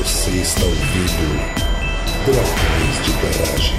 Você está ouvindo Dragões de Garagem.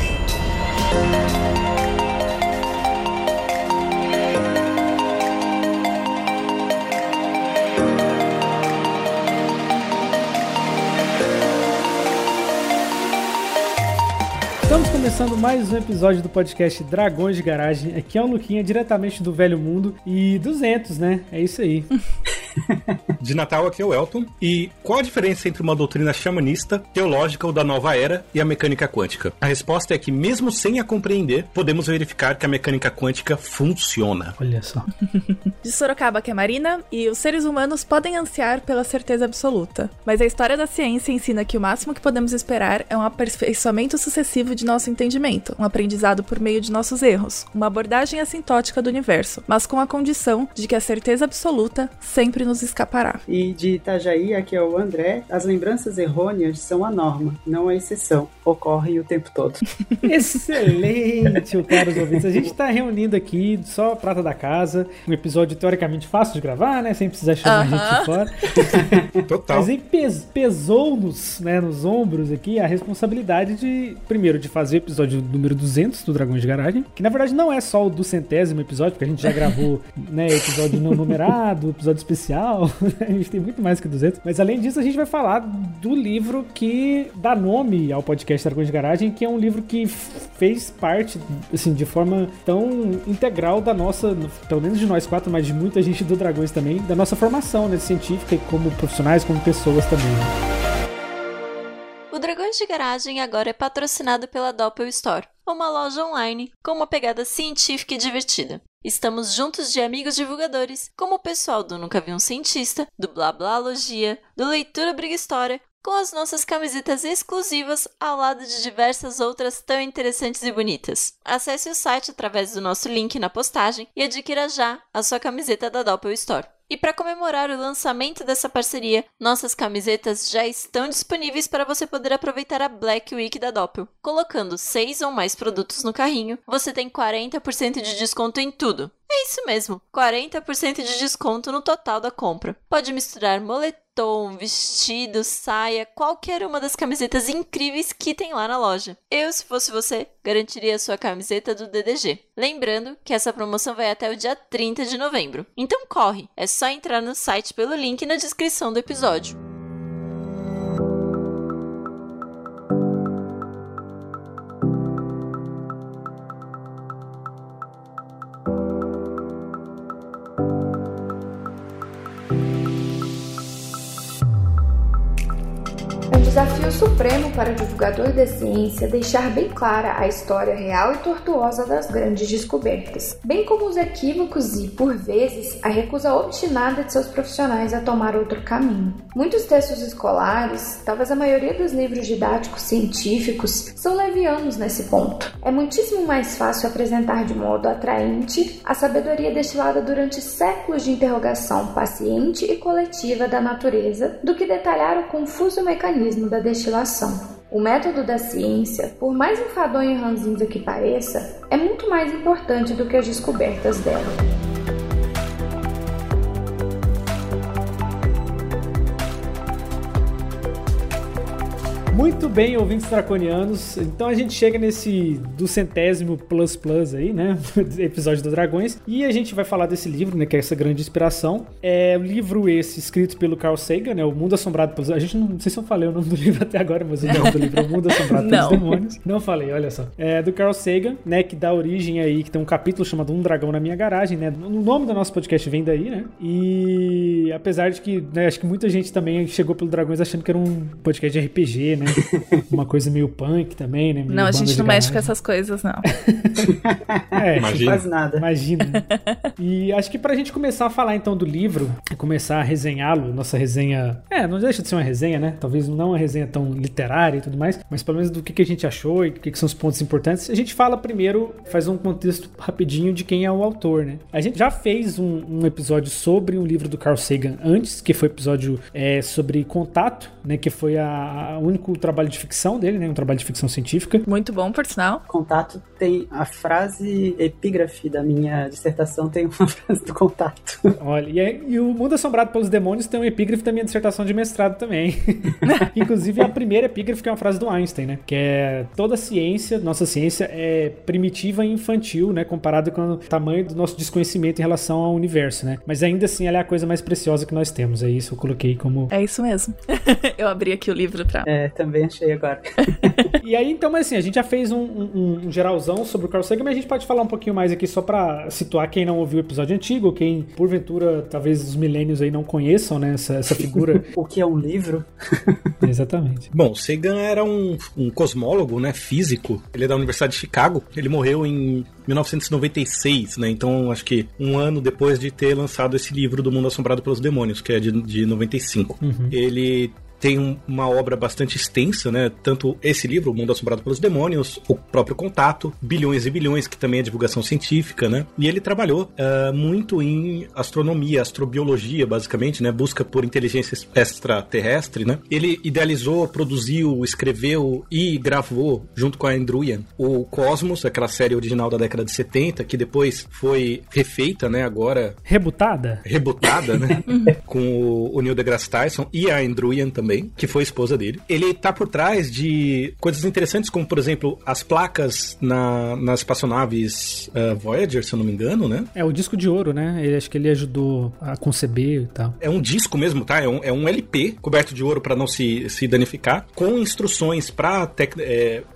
Estamos começando mais um episódio do podcast Dragões de Garagem. Aqui é o Luquinha, diretamente do Velho Mundo. E 200, né? É isso aí. De Natal aqui é o Elton. E qual a diferença entre uma doutrina xamanista, teológica ou da nova era e a mecânica quântica? A resposta é que, mesmo sem a compreender, podemos verificar que a mecânica quântica funciona. Olha só. De Sorocaba, que é Marina, e os seres humanos podem ansiar pela certeza absoluta. Mas a história da ciência ensina que o máximo que podemos esperar é um aperfeiçoamento sucessivo de nosso entendimento, um aprendizado por meio de nossos erros, uma abordagem assintótica do universo, mas com a condição de que a certeza absoluta sempre nos escapará. E de Itajaí, aqui é o André, as lembranças errôneas são a norma, não a exceção. Ocorrem o tempo todo. Excelente, caros ouvintes. A gente está reunindo aqui só prata da casa, um episódio teoricamente fácil de gravar, né? Sem precisar chamar a gente de fora. Total. Mas aí pes pesou-nos, né, nos ombros aqui a responsabilidade de, primeiro, de fazer o episódio número 200 do Dragões de Garagem, que na verdade não é só o do centésimo episódio, porque a gente já gravou, né, episódio não numerado, episódio especial, a gente tem muito mais que 200. Mas além disso, a gente vai falar do livro que dá nome ao podcast Dragões de Garagem, que é um livro que fez parte, assim, de forma tão integral da nossa, pelo menos de nós quatro, mas de muita gente do Dragões também, da nossa formação, né, científica e como profissionais, como pessoas também. Né? O Dragões de Garagem agora é patrocinado pela Doppel Store, uma loja online com uma pegada científica e divertida. Estamos juntos de amigos divulgadores, como o pessoal do Nunca Vi um Cientista, do Blá Blalogia, do Leitura Briga História, com as nossas camisetas exclusivas ao lado de diversas outras tão interessantes e bonitas. Acesse o site através do nosso link na postagem e adquira já a sua camiseta da Doppel Store. E para comemorar o lançamento dessa parceria, nossas camisetas já estão disponíveis para você poder aproveitar a Black Week da Doppel. Colocando seis ou mais produtos no carrinho, você tem 40% de desconto em tudo. É isso mesmo, 40% de desconto no total da compra. Pode misturar moletom, vestido, saia, qualquer uma das camisetas incríveis que tem lá na loja. Eu, se fosse você, garantiria a sua camiseta do DDG. Lembrando que essa promoção vai até o dia 30 de novembro. Então corre, é só entrar no site pelo link na descrição do episódio. Desafio supremo para o divulgador da ciência deixar bem clara a história real e tortuosa das grandes descobertas, bem como os equívocos e, por vezes, a recusa obstinada de seus profissionais a tomar outro caminho. Muitos textos escolares, talvez a maioria dos livros didáticos científicos, são levianos nesse ponto. É muitíssimo mais fácil apresentar de modo atraente a sabedoria destilada durante séculos de interrogação paciente e coletiva da natureza do que detalhar o confuso mecanismo da destilação. O método da ciência, por mais enfadonho e ranzinza que pareça, é muito mais importante do que as descobertas dela. Muito bem, ouvintes draconianos. Então a gente chega nesse do centésimo plus plus aí, né? Episódio dos Dragões. E a gente vai falar desse livro, né? Que é essa grande inspiração. É o livro esse escrito pelo Carl Sagan, né? O Mundo Assombrado pelos... A gente não, não sei se eu falei o nome do livro até agora, mas o nome do livro é O Mundo Assombrado pelos Demônios. Não falei, olha só. É do Carl Sagan, né? Que dá origem aí, que tem um capítulo chamado Um Dragão na Minha Garagem, né? O nome do nosso podcast vem daí, né? E apesar de que, né? Acho que muita gente também chegou pelo Dragões achando que era um podcast de RPG, né? Uma coisa meio punk também, né? Meio Não, a gente não mexe garagem. com essas coisas, não. É, Imagina. Quase nada. Imagina. E acho que pra gente começar a falar então do livro, começar a resenhá-lo, nossa resenha. É, não deixa de ser uma resenha, né? Talvez não uma resenha tão literária e tudo mais, mas pelo menos do que, que a gente achou e o que, que são os pontos importantes. A gente fala primeiro, faz um contexto rapidinho de quem é o autor, né? A gente já fez um, um episódio sobre um livro do Carl Sagan antes, que foi o episódio é, sobre contato, né? Que foi a, a único trabalho de ficção dele, né? Um trabalho de ficção científica. Muito bom, por sinal. Contato tem a frase epígrafe da minha dissertação, tem uma frase do contato. Olha, e, é- e o Mundo Assombrado pelos Demônios tem um epígrafe da minha dissertação de mestrado também. Inclusive, a primeira epígrafe que é uma frase do Einstein, né? Que é toda ciência, nossa ciência, é primitiva e infantil, né? Comparado com o tamanho do nosso desconhecimento em relação ao universo, né? Mas ainda assim, ela é a coisa mais preciosa que nós temos. É isso eu coloquei como. É isso mesmo. Eu abri aqui o livro pra. É, também achei agora. E aí, então, mas assim, a gente já fez um, um- um geralzão sobre o Carl Sagan, mas a gente pode falar um pouquinho mais aqui só pra situar quem não ouviu o episódio antigo, quem, porventura, talvez os milênios aí não conheçam, né? Essa, essa figura. O que é um livro? Exatamente. Bom, Sagan era um, um cosmólogo, né, físico. Ele é da Universidade de Chicago. Ele morreu em 1996, né? Então, acho que um ano depois de ter lançado esse livro do Mundo Assombrado pelos Demônios, que é de, de 95. Ele tem um- uma obra bastante extensa, né? Tanto esse livro, O Mundo Assombrado pelos Demônios, o próprio Contato, Bilhões e Bilhões, que também é divulgação científica, né? E ele trabalhou ah, muito em astronomia, astrobiologia, basicamente, né? Busca por inteligência extraterrestre, né? Ele idealizou, produziu, escreveu e gravou, junto com a Andruyan, o Cosmos, aquela série original da década de 70, que depois foi refeita, né? Agora Rebutada? rebutada, né? com o, Neil deGrasse Tyson e a Andruyan também, que foi esposa dele. Ele tá por trás de coisas interessantes, como, por exemplo, as placas na, nas espaçonaves eh, Voyager, se eu não me engano, né? É o disco de ouro, né? Ele, acho que ele ajudou a conceber e tal. É um disco mesmo, tá? É um, é um LP coberto de ouro para não se, se danificar, com instruções para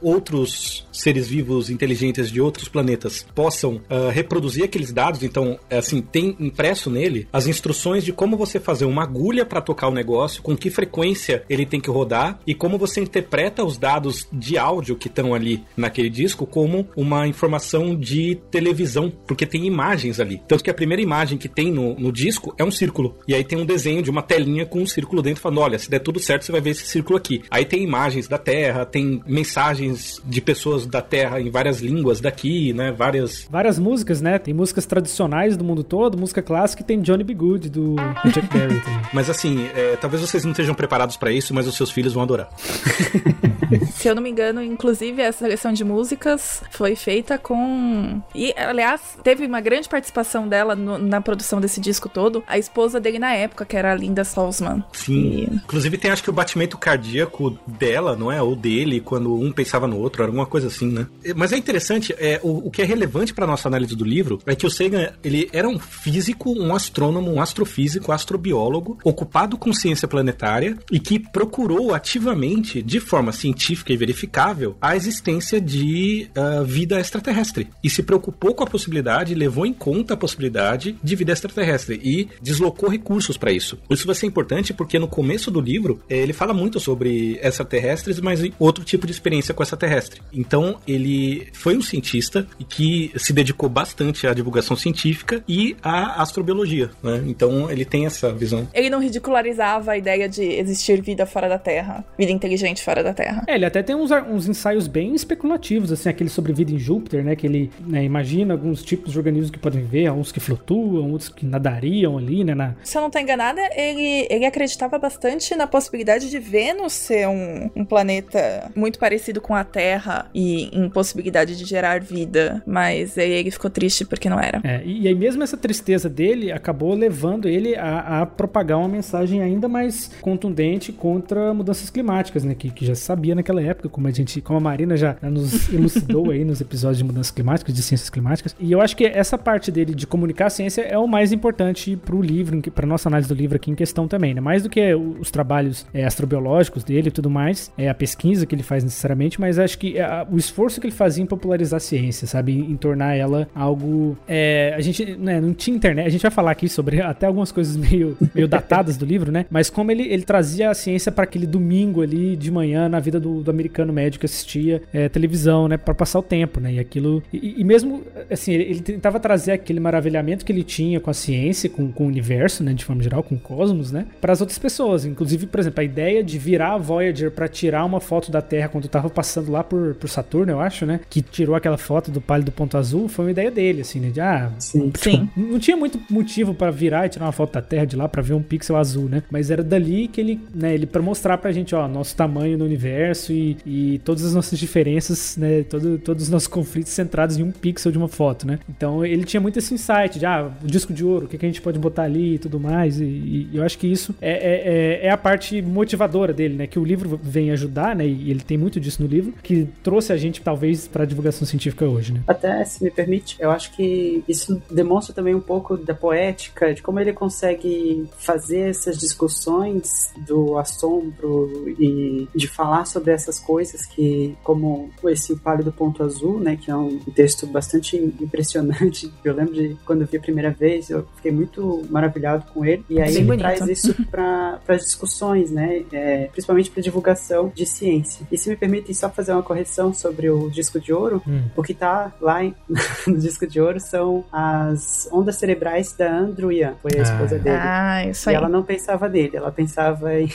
outros seres vivos inteligentes de outros planetas possam ah, reproduzir aqueles dados. Então, é assim, tem impresso nele as instruções de como você fazer uma agulha para tocar o negócio, com que frequência ele tem que rodar e como você interpreta os dados de áudio que estão ali naquele disco como uma informação de televisão, porque tem imagens ali. Tanto que a primeira imagem que tem no, no disco é um círculo. E aí tem um desenho de uma telinha com um círculo dentro, falando: olha, se der tudo certo, você vai ver esse círculo aqui. Aí tem imagens da Terra, tem mensagens de pessoas da Terra em várias línguas daqui, né? Várias. Várias músicas, né? Tem músicas tradicionais do mundo todo, música clássica e tem Johnny B. Good do, Chuck Berry. Mas assim, é, talvez vocês não estejam preparados para isso, mas os seus filhos vão adorar. Se eu não me engano, inclusive, essa seleção de músicas foi feita com. E, aliás, teve uma grande participação dela no- na produção desse disco todo, a esposa dele na época, que era a Linda Salzman. Sim. E- Inclusive tem acho que o batimento cardíaco dela, não é? Ou dele, quando um pensava no outro, era alguma coisa assim, né? Mas é interessante, é, o, o que é relevante para nossa análise do livro é que o Sagan, ele era um físico, um astrônomo, um astrofísico, astrobiólogo, ocupado com ciência planetária e que procurou ativamente, de forma científica e verificável, a existência de ah, vida extraterrestre. E se preocupou com a possibilidade, levou em conta a possibilidade de vida extraterrestre e deslocou recursos para isso. Isso vai ser importante porque no começo do livro eh, ele fala muito sobre extraterrestres, mas outro tipo de experiência com extraterrestre. Então ele foi um cientista que se dedicou bastante à divulgação científica e à astrobiologia. Né? Então ele tem essa visão. Ele não ridicularizava a ideia de existir vida fora da Terra, vida inteligente fora da Terra. É, ele até tem uns, uns ensaios bem especulativos, assim, aquele sobre vida em Júpiter, né? Que ele né, imagina alguns tipos de organismos que podem viver, uns que flutuam, outros que nadariam ali, né? Na... Se eu não tô enganada, ele, ele acreditava bastante na possibilidade de Vênus ser um, um planeta muito parecido com a Terra e em possibilidade de gerar vida, mas aí ele ficou triste porque não era. É, e, e aí mesmo essa tristeza dele acabou levando ele a, a propagar uma mensagem ainda mais contundente contra mudanças climáticas, né? Que, que já se sabia naquela época, como a gente, como a Marina já nos elucidou aí nos episódios de mudanças climáticas, de ciências climáticas. E eu acho que essa parte dele de comunicar a ciência é o mais importante pro livro, para nossa análise do livro aqui em questão também, né? Mais do que os trabalhos é, astrobiológicos dele e tudo mais, é a pesquisa que ele faz necessariamente, mas acho que é, o esforço que ele fazia em popularizar a ciência, sabe? Em, em tornar ela algo. é, a gente né, não tinha internet, a gente vai falar aqui sobre até algumas coisas meio, meio datadas do livro, né? Mas como ele, ele trazia a ciência para aquele domingo ali de manhã na vida do, do americano médio que assistia é, televisão, né, para passar o tempo, né? E aquilo e, e mesmo assim ele, ele, tentava trazer aquele maravilhamento que ele tinha com a ciência, com, com o universo, né, de forma geral, com o cosmos, né, para as outras pessoas. Inclusive, por exemplo, a ideia de virar a Voyager para tirar uma foto da Terra quando tava passando lá por, por Saturno, eu acho, né, que tirou aquela foto do pálido ponto azul, foi uma ideia dele, assim, né, de ah, Sim. tipo, Sim. não tinha muito motivo para virar e tirar uma foto da Terra de lá para ver um pixel azul, né? Mas era dali que ele, né, ele para mostrar pra gente, ó, nosso tamanho no universo e, e todas as nossas diferenças, né, todo, todos os nossos conflitos centrados em um pixel de uma foto, né? Então ele tinha muito esse insight de, ah, o disco de ouro, o que, que a gente pode botar ali e tudo mais. E, e eu acho que isso é, é, é, é a parte motivadora dele, né? Que o livro vem ajudar, né? E ele tem muito disso no livro, que trouxe a gente, talvez, pra divulgação científica hoje, né? Até, se me permite, eu acho que isso demonstra também um pouco da poética, de como ele consegue fazer essas discussões do assombro e de falar sobre essas coisas que, como esse Pálido Ponto Azul, né, que é um texto bastante impressionante. Eu lembro de quando eu vi a primeira vez, eu fiquei muito maravilhado com ele. E aí Bem ele bonito. traz isso para as discussões, né, é, principalmente para divulgação de ciência. E se me permitem só fazer uma correção sobre o disco de ouro, Hum. o que tá lá em- no disco de ouro são as ondas cerebrais da Andrew Yan, foi a esposa Ah. dele. Ah, isso E aí. ela não pensava nele, ela pensava em,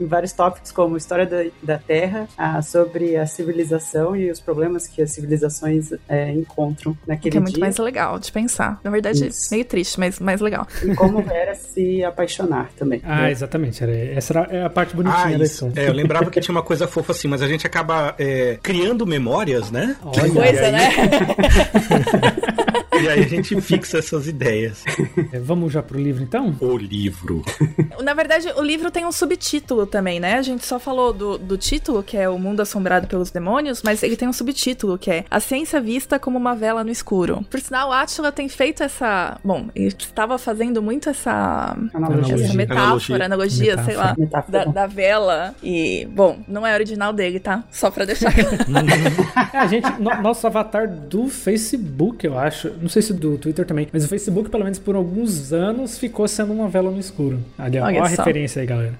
em vários tópicos como história da, da Terra, ah, sobre a civilização e os problemas que as civilizações é, encontram naquele Que é muito dia mais legal de pensar. Na verdade, Isso. meio triste, mas mais legal. e como era se apaixonar também. Ah, né? exatamente. Era, essa era é a parte bonitinha Ah, da isso. história. É, eu lembrava que tinha uma coisa fofa assim, mas a gente acaba é, criando memórias, né? Olha, Coisa, aí- né? E aí a gente fixa essas ideias. É, Vamos já pro livro então? O livro. Na verdade, o livro tem um subtítulo também, né? A gente só falou do, do título, que é O Mundo Assombrado pelos Demônios, mas ele tem um subtítulo, que é A Ciência Vista como uma Vela no Escuro. Por sinal, Átila tem feito essa. Bom, ele estava fazendo muito essa. Analogia. Essa metáfora, analogia, sei lá. Metáfora. Da, da vela. E, bom, não é original dele, tá? Só pra deixar claro. É, a gente, no- nosso avatar do Facebook, eu acho, não sei se do Twitter também, mas o Facebook, pelo menos por alguns anos, ficou sendo uma vela no escuro. Ali, ó, Olha ó a referência aí, galera.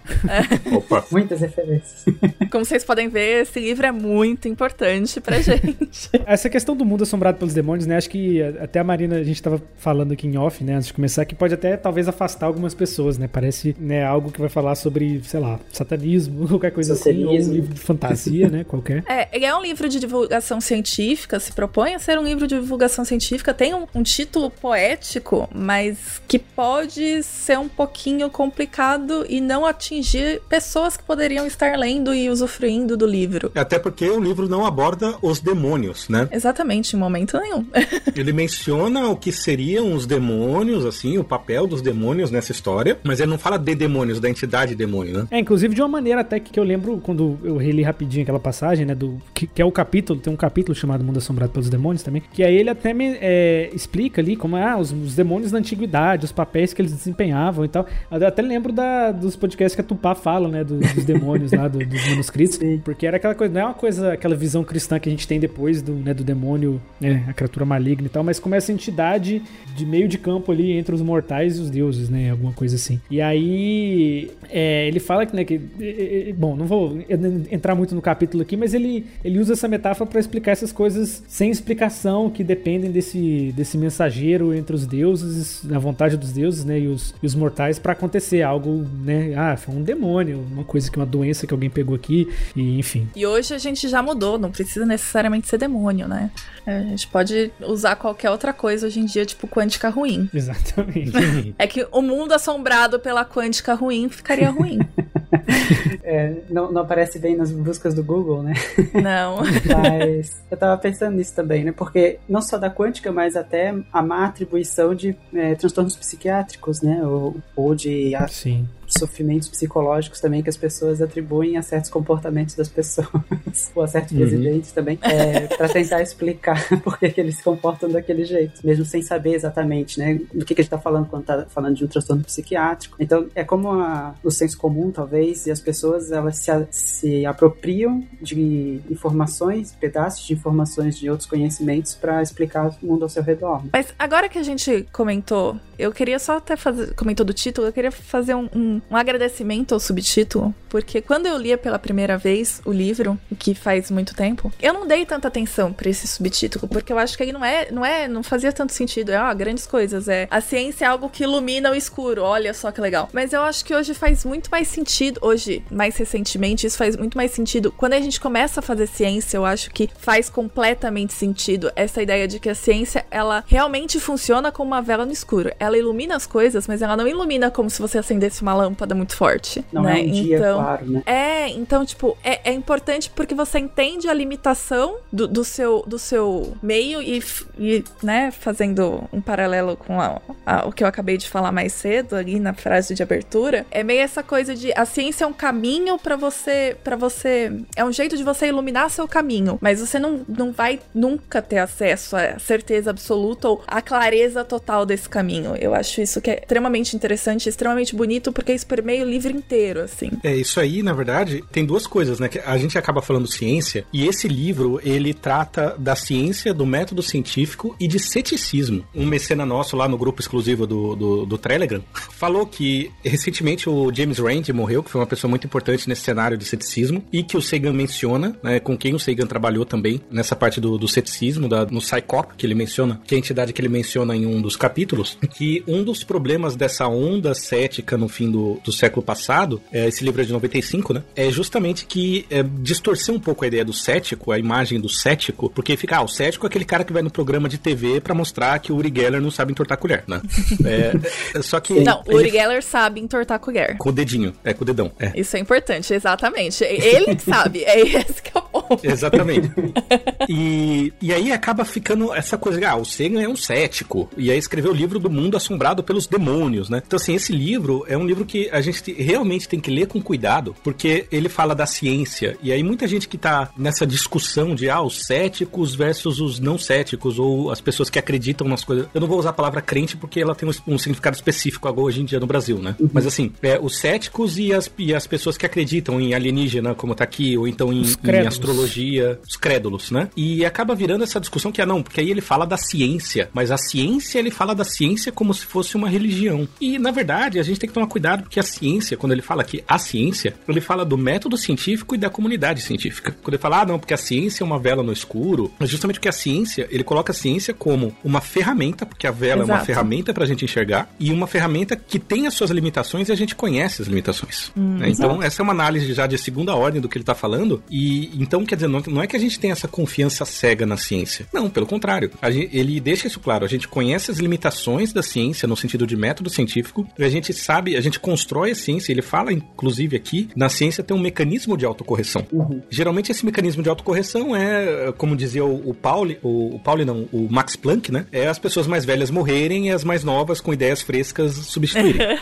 Opa. Muitas referências. Como vocês podem ver, esse livro é muito importante pra gente. Essa questão do mundo assombrado pelos demônios, né? Acho que até a Marina, a gente tava falando aqui em off, né? Antes de começar, que pode até talvez afastar algumas pessoas, né? Parece né, algo que vai falar sobre, sei lá, satanismo, qualquer coisa assim, ou um Satanismo. livro de fantasia, né? Qualquer. É, ele é um livro de divulgação científica, se propõe a ser um livro de divulgação científica, tem um, um título poético, mas que pode ser um pouquinho complicado e não atingir pessoas que poderiam estar lendo e usufruindo do livro. Até porque o livro não aborda os demônios, né? Exatamente, em momento nenhum. Ele menciona o que seriam os demônios, assim, o papel dos demônios nessa história, mas ele não fala de demônios, da entidade demônio, né? É, inclusive de uma maneira até que, que eu lembro quando eu reli rapidinho aquela passagem, né? Do, que, que é o capítulo, tem um capítulo chamado Mundo Assombrado pelos Demônios também, que aí ele até me é, explica ali como ah, os, os demônios da antiguidade, os papéis que eles desempenhavam e tal. Eu até lembro da, dos podcasts que a Tupá fala, né? do- dos demônios lá, do- dos manuscritos. Sim. Porque era aquela coisa, não é uma coisa, aquela visão cristã que a gente tem depois do, né, do demônio, né, a criatura maligna e tal, mas como essa entidade de meio de campo ali entre os mortais e os deuses, né, alguma coisa assim. E aí, é, ele fala que, né, que, é, é, bom, não vou entrar muito no capítulo aqui, mas ele, ele usa essa metáfora para explicar essas coisas sem explicação, que dependem desse, desse mensageiro entre os deuses, na vontade dos deuses, né, e os, e os mortais para acontecer algo, né, ah, foi um demônio, uma coisa que uma doença que alguém pegou aqui, e enfim. E hoje a gente já mudou, não precisa necessariamente ser demônio, né? É, A gente pode usar qualquer outra coisa hoje em dia, tipo quântica ruim. Exatamente. É que o mundo assombrado pela quântica ruim ficaria ruim. É, não, não aparece bem nas buscas do Google, né? Não. Mas eu tava pensando nisso também, né? Porque não só da quântica, mas até a má atribuição de é, transtornos psiquiátricos, né? Ou, ou de a-. sofrimentos psicológicos também que as pessoas atribuem a certos comportamentos das pessoas, ou a certos Uhum. presidentes também, é, para tentar explicar por que, que eles se comportam daquele jeito, mesmo sem saber exatamente, né, do que, que a gente tá falando quando tá falando de um transtorno psiquiátrico. Então, é como a, o senso comum, talvez, e as pessoas, elas se, a- se apropriam de informações, pedaços de informações de outros conhecimentos para explicar o mundo ao seu redor. Mas agora que a gente comentou eu queria só até fazer, comentou do título, eu queria fazer um, um, um agradecimento ao subtítulo, porque quando eu lia pela primeira vez o livro, que faz muito tempo, eu não dei tanta atenção para esse subtítulo, porque eu acho que aí não é, não é, não fazia tanto sentido. É, ó, grandes coisas, é a ciência é algo que ilumina o escuro. Olha só que legal. Mas eu acho que hoje faz muito mais sentido, hoje, mais recentemente, isso faz muito mais sentido. Quando a gente começa a fazer ciência, eu acho que faz completamente sentido essa ideia de que a ciência, ela realmente funciona como uma vela no escuro. Ela ilumina as coisas, mas ela não ilumina como se você acendesse uma lâmpada muito forte. Não né? é um dia então, claro, né? É, então, tipo, é, é importante porque você entende a limitação do, do, seu, do seu meio e, e, né, fazendo um paralelo com a, a, o que eu acabei de falar mais cedo ali na frase de abertura, é meio essa coisa de a ciência é um caminho para você, para você, é um jeito de você iluminar seu caminho, mas você não, não vai nunca ter acesso à certeza absoluta ou à clareza total desse caminho. Eu acho isso que é extremamente interessante, extremamente bonito, porque isso permeia o livro inteiro, assim. É, isso aí, na verdade, tem duas coisas, né? Que a gente acaba falando ciência, e esse livro, ele trata da ciência, do método científico e de ceticismo. Um mecena nosso lá no grupo exclusivo do, do, do Telegram falou que recentemente o James Rand morreu, que foi uma pessoa muito importante nesse cenário de ceticismo, e que o Sagan menciona, né, com quem o Sagan trabalhou também nessa parte do, do ceticismo, da, no Psychop, que ele menciona, que é a entidade que ele menciona em um dos capítulos, que um dos problemas dessa onda cética no fim do, do século passado, é, esse livro é de 95, né, é justamente que é, distorceu um pouco a ideia do cético, a imagem do cético, porque fica, ah, o cético é aquele cara que vai no programa de TV para mostrar que o Uri Geller não sabe entortar colher, né? É, só que. Não, o Uri Geller sabe entortar colher. Com o dedinho, é, com o dedão. É. Isso é importante, exatamente. Ele sabe, é esse que é o ponto. Exatamente. E, e aí acaba ficando essa coisa, ah, o Sagan é um cético. E aí escreveu o livro do Mundo Assombrado pelos Demônios, né? Então, assim, esse livro é um livro que a gente realmente tem que ler com cuidado, porque ele fala da ciência. E aí muita gente que tá nessa discussão de, ah, os céticos versus os não céticos, ou as pessoas que acreditam nas coisas. Eu não vou usar a palavra crente porque ela tem um, um significado específico agora hoje em dia no Brasil, né? Uhum. Mas assim, é, os céticos e as, e as pessoas que acreditam em alienígena, como tá aqui, ou então em, em astrologia, os crédulos, né? E acaba virando essa discussão que é não, porque aí ele fala da ciência, mas a ciência, ele fala da ciência como se fosse uma religião. E na verdade, a gente tem que tomar cuidado porque a ciência, quando ele fala aqui a ciência, ele fala do método científico e da comunidade científica. Quando ele fala, ah, não, porque a ciência é uma vela no escuro, é justamente porque a ciência, ele coloca a ciência como uma ferramenta, porque a vela Exato. é uma ferramenta pra gente enxergar, e uma ferramenta que tem as suas limitações e a gente conhece as limitações. Hum, né? Então, essa é uma análise já de segunda ordem do que ele tá falando, e então, quer dizer, não, não é que a gente tem essa confiança cega na ciência. Não, pelo contrário. Gente, ele deixa isso claro. A gente conhece as limitações da ciência no sentido de método científico, a gente sabe, a gente constrói a ciência. Ele fala, inclusive, aqui, na ciência tem um mecanismo de autocorreção. Uhum. Geralmente, esse mecanismo de autocorreção é, como dizia o, o Pauli, o, o Pauli não, o Max Planck, né? É as pessoas mais velhas morrerem e as mais novas com ideias frescas substituírem.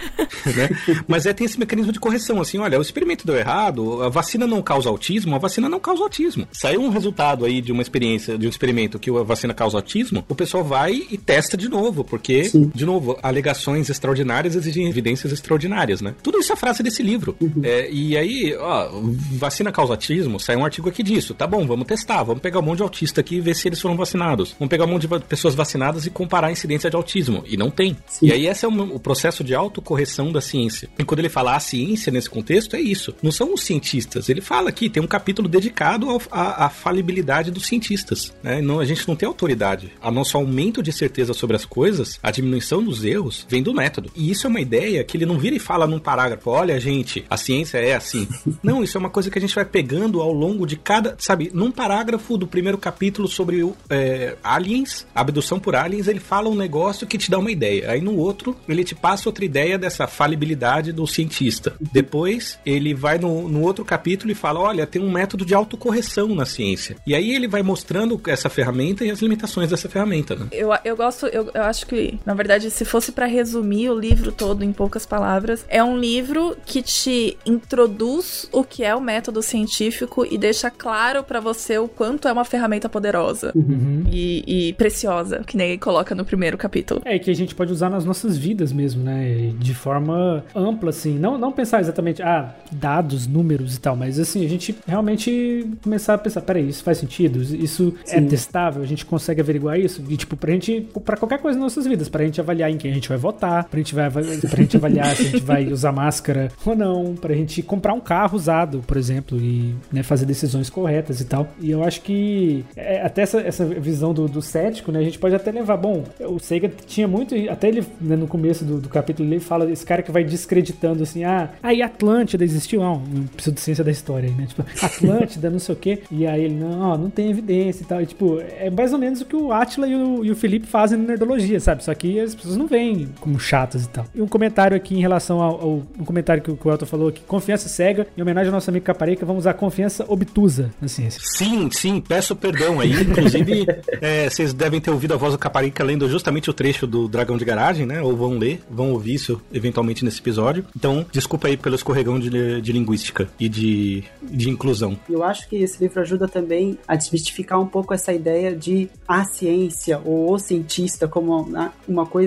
né? Mas é, tem esse mecanismo de correção, assim, olha, o experimento deu errado, a vacina não causa autismo, a vacina não causa autismo. Saiu um resultado aí de uma experiência, de um experimento que a vacina causa autismo, o pessoal vai e testa de novo, porque, Sim. De novo, alegações extraordinárias exigem evidências extraordinárias, né? Tudo isso é frase desse livro. Uhum. É, e aí, ó, vacina causa autismo, sai um artigo aqui disso. Tá bom, vamos testar, vamos pegar um monte de autista aqui e ver se eles foram vacinados. Vamos pegar um monte de pessoas vacinadas e comparar a incidência de autismo. E não tem. Sim. E aí esse é o, o processo de autocorreção da ciência. E quando ele fala a ciência nesse contexto, é isso. Não são os cientistas. Ele fala aqui, tem um capítulo dedicado à falibilidade dos cientistas. Né? Não, a gente não tem autoridade. A nosso aumento de certeza sobre as coisas, a diminuição dos erros, vem do método. E isso é uma ideia que ele não vira e fala num parágrafo, olha, gente, a ciência é assim. não, isso é uma coisa que a gente vai pegando ao longo de cada, sabe, num parágrafo do primeiro capítulo sobre é, aliens, abdução por aliens, ele fala um negócio que te dá uma ideia. Aí no outro, ele te passa outra ideia dessa falibilidade do cientista. Depois, ele vai no, no outro capítulo e fala: olha, tem um método de autocorreção na ciência. E aí ele vai mostrando essa ferramenta e as limitações dessa ferramenta, né? Eu, eu gosto, eu, eu acho que, na verdade, se fosse para resumir o livro todo em poucas palavras, é um livro que te introduz o que é o método científico e deixa claro para você o quanto é uma ferramenta poderosa uhum. e, e, preciosa, que nem coloca no primeiro capítulo. É, que a gente pode usar nas nossas vidas mesmo, né? De forma ampla, assim. Não, não pensar exatamente, ah, dados, números e tal, mas assim, a gente realmente começar a pensar, peraí, isso faz sentido? Isso é testável? A gente consegue averiguar isso? E, tipo, pra gente, pra qualquer coisa nas nossas vidas, pra gente avaliar em quem a gente vai votar, pra gente, vai, pra gente avaliar se a gente vai usar máscara ou não, pra gente comprar um carro usado, por exemplo, e né, fazer decisões corretas e tal. E eu acho que é, até essa, essa visão do, do cético, né, a gente pode até levar, bom, o Sega tinha muito, até ele, né, no começo do, do capítulo, ele fala esse cara que vai descreditando assim, ah, aí Atlântida existiu, não, pseudociência da história aí, né, tipo, Atlântida, não sei o quê, e aí ele, não, não tem evidência e tal, e tipo, é mais ou menos o que o Atila e o, e o Felipe fazem na Nerdologia, sabe, só que as pessoas não veem como chatas e tal. E um comentário aqui em relação ao, ao um comentário que o, que o Elton falou aqui, confiança cega, em homenagem ao nosso amigo Capareca, vamos usar confiança obtusa na ciência. Sim, sim, peço perdão aí, inclusive, é, vocês devem ter ouvido a voz do Caparica lendo justamente o trecho do Dragão de Garagem, né, ou vão ler, vão ouvir isso eventualmente nesse episódio, então desculpa aí pelo escorregão de, de linguística e de, de inclusão. Eu acho que esse livro ajuda também a desmistificar um pouco essa ideia de a ciência ou o cientista como uma coisa,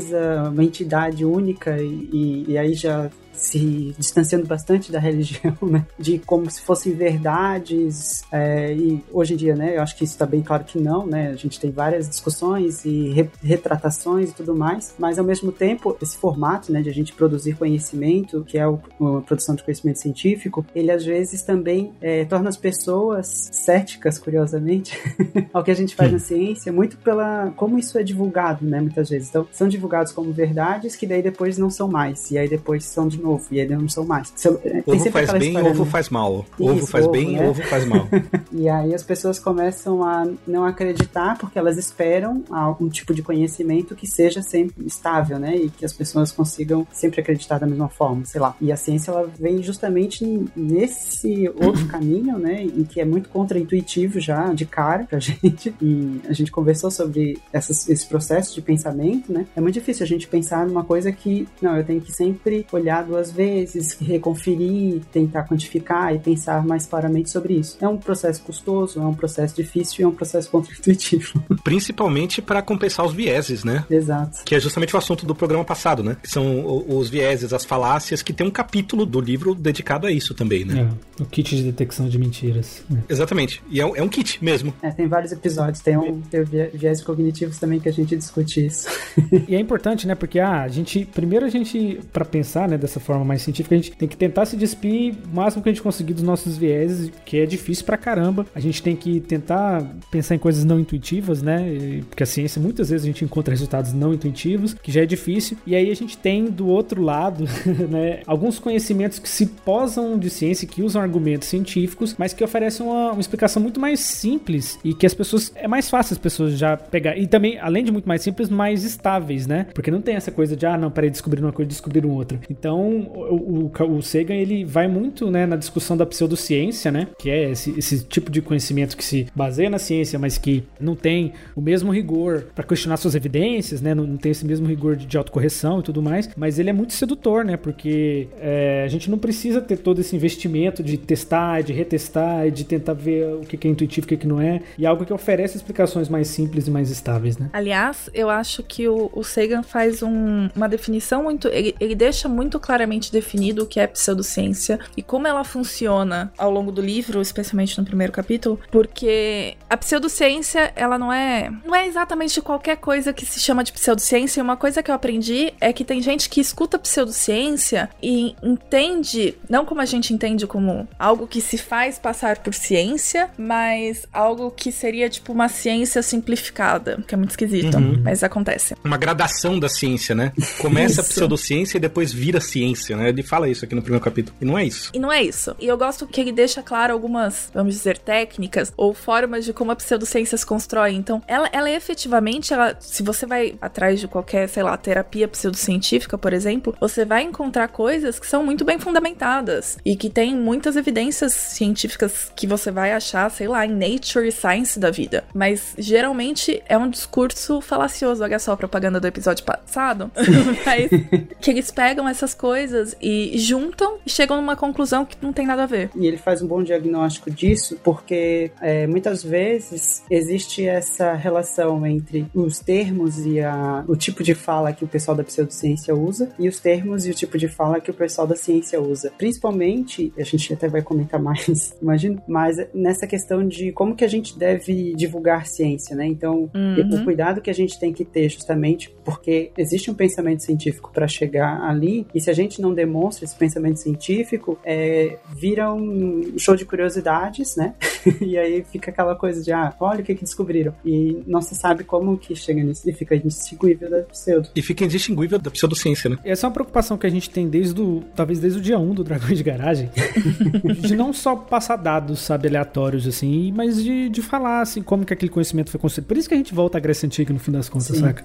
uma entidade única e, e aí já se distanciando bastante da religião, né? De como se fossem verdades. É, e hoje em dia, né? Eu acho que isso está bem claro que não, né? A gente tem várias discussões e re retratações e tudo mais, mas ao mesmo tempo, esse formato, né? De a gente produzir conhecimento, que é o, a produção de conhecimento científico, ele às vezes também é, torna as pessoas céticas, curiosamente, ao que a gente faz na ciência, muito pela como isso é divulgado, né? Muitas vezes. Então, são divulgados como verdades que daí depois não são mais, e aí depois são de novo, e eles não são mais. Ovo faz bem, história, ovo né? faz mal. Isso, ovo faz ovo, bem, né? ovo faz mal. e aí as pessoas começam a não acreditar porque elas esperam algum tipo de conhecimento que seja sempre estável, né? E que as pessoas consigam sempre acreditar da mesma forma, sei lá. E a ciência ela vem justamente nesse outro caminho, né? Em que é muito contraintuitivo já de cara pra gente. E a gente conversou sobre essas, esse processo de pensamento, né? É muito difícil a gente pensar numa coisa que, não, eu tenho que sempre olhar duas vezes, reconferir, tentar quantificar e pensar mais claramente sobre isso. É um processo custoso, é um processo difícil e é um processo contra-intuitivo. Principalmente para compensar os vieses, né? Exato. Que é justamente o assunto do programa passado, né? Que são os vieses, as falácias, que tem um capítulo do livro dedicado a isso também, né? É, o kit de detecção de mentiras. Exatamente. E é um, é um kit mesmo. É, tem vários episódios. Tem um tem viés cognitivos também que a gente discute isso. e é importante, né? Porque ah, a gente, primeiro a gente, para pensar, né, dessa forma mais científica, a gente tem que tentar se despir o máximo que a gente conseguir dos nossos vieses, que é difícil pra caramba. A gente tem que tentar pensar em coisas não intuitivas, né? Porque a ciência, muitas vezes, a gente encontra resultados não intuitivos, que já é difícil. E aí a gente tem do outro lado, né, alguns conhecimentos que se posam de ciência, que usam argumentos científicos, mas que oferecem uma, uma explicação muito mais simples e que as pessoas. É mais fácil as pessoas já pegar. E também, além de muito mais simples, mais estáveis, né? Porque não tem essa coisa de, ah, não, peraí, descobrir uma coisa, descobrir outra. Então, o, o, o Sagan ele vai muito né, na discussão da pseudociência, né? Que é esse, esse tipo de conhecimento que se baseia na ciência, mas que não tem o mesmo rigor para questionar suas evidências, né? Não, não, tem esse mesmo rigor de, de autocorreção e tudo mais. Mas ele é muito sedutor, né? Porque é, a gente não precisa ter todo esse investimento de testar, de retestar e de tentar ver o que é intuitivo, o que, não é. E algo que oferece explicações mais simples e mais estáveis, né? Aliás, eu acho que o, o Sagan faz um, uma definição muito. Ele, ele deixa muito claramente definido o que é pseudociência e como ela funciona ao longo do livro, especialmente no primeiro capítulo, porque a pseudociência, ela não é não é exatamente qualquer coisa que se chama de pseudociência. Uma coisa que eu aprendi é que tem gente que escuta pseudociência e entende, não como a gente entende como algo que se faz passar por ciência, mas algo que seria tipo uma ciência simplificada, que é muito esquisito, uhum. mas acontece. Uma gradação da ciência, né? Começa a pseudociência e depois vira ciência, né? Ele fala isso aqui no primeiro capítulo. E não é isso. E não é isso. E eu gosto que ele deixa claro algumas, vamos dizer, técnicas ou formas de como a pseudociência se constrói. Então, ela, ela efetivamente, ela, se você vai atrás de qualquer, sei lá, terapia pseudocientífica, por exemplo, você vai encontrar coisas que são muito bem fundamentadas e que tem muitas evidências científicas que você vai achar, sei lá, em Nature e Science da vida. Mas geralmente é um discurso falacioso. Olha só a propaganda do episódio passado. Mas que eles pegam essas coisas coisas e juntam e chegam numa conclusão que não tem nada a ver. E ele faz um bom diagnóstico disso, porque é, muitas vezes existe essa relação entre os termos e a, o tipo de fala que o pessoal da pseudociência usa e os termos e o tipo de fala que o pessoal da ciência usa. Principalmente, a gente até vai comentar mais, imagino, mas nessa questão de como que a gente deve divulgar ciência, né? Então, Uhum. o cuidado que a gente tem que ter justamente porque existe um pensamento científico para chegar ali e se a gente não demonstra esse pensamento científico, é, vira um show de curiosidades, né? e aí fica aquela coisa de, ah, olha o que, que descobriram. E não se sabe como que chega nisso e fica indistinguível da pseudo. E fica indistinguível da pseudociência, né? Essa é uma preocupação que a gente tem desde o, talvez desde o dia 1 do Dragões de Garagem, de não só passar dados, sabe, aleatórios, assim, mas de, de falar, assim, como que aquele conhecimento foi construído. Por isso que a gente volta à Grécia Antiga no fim das contas, Sim. saca?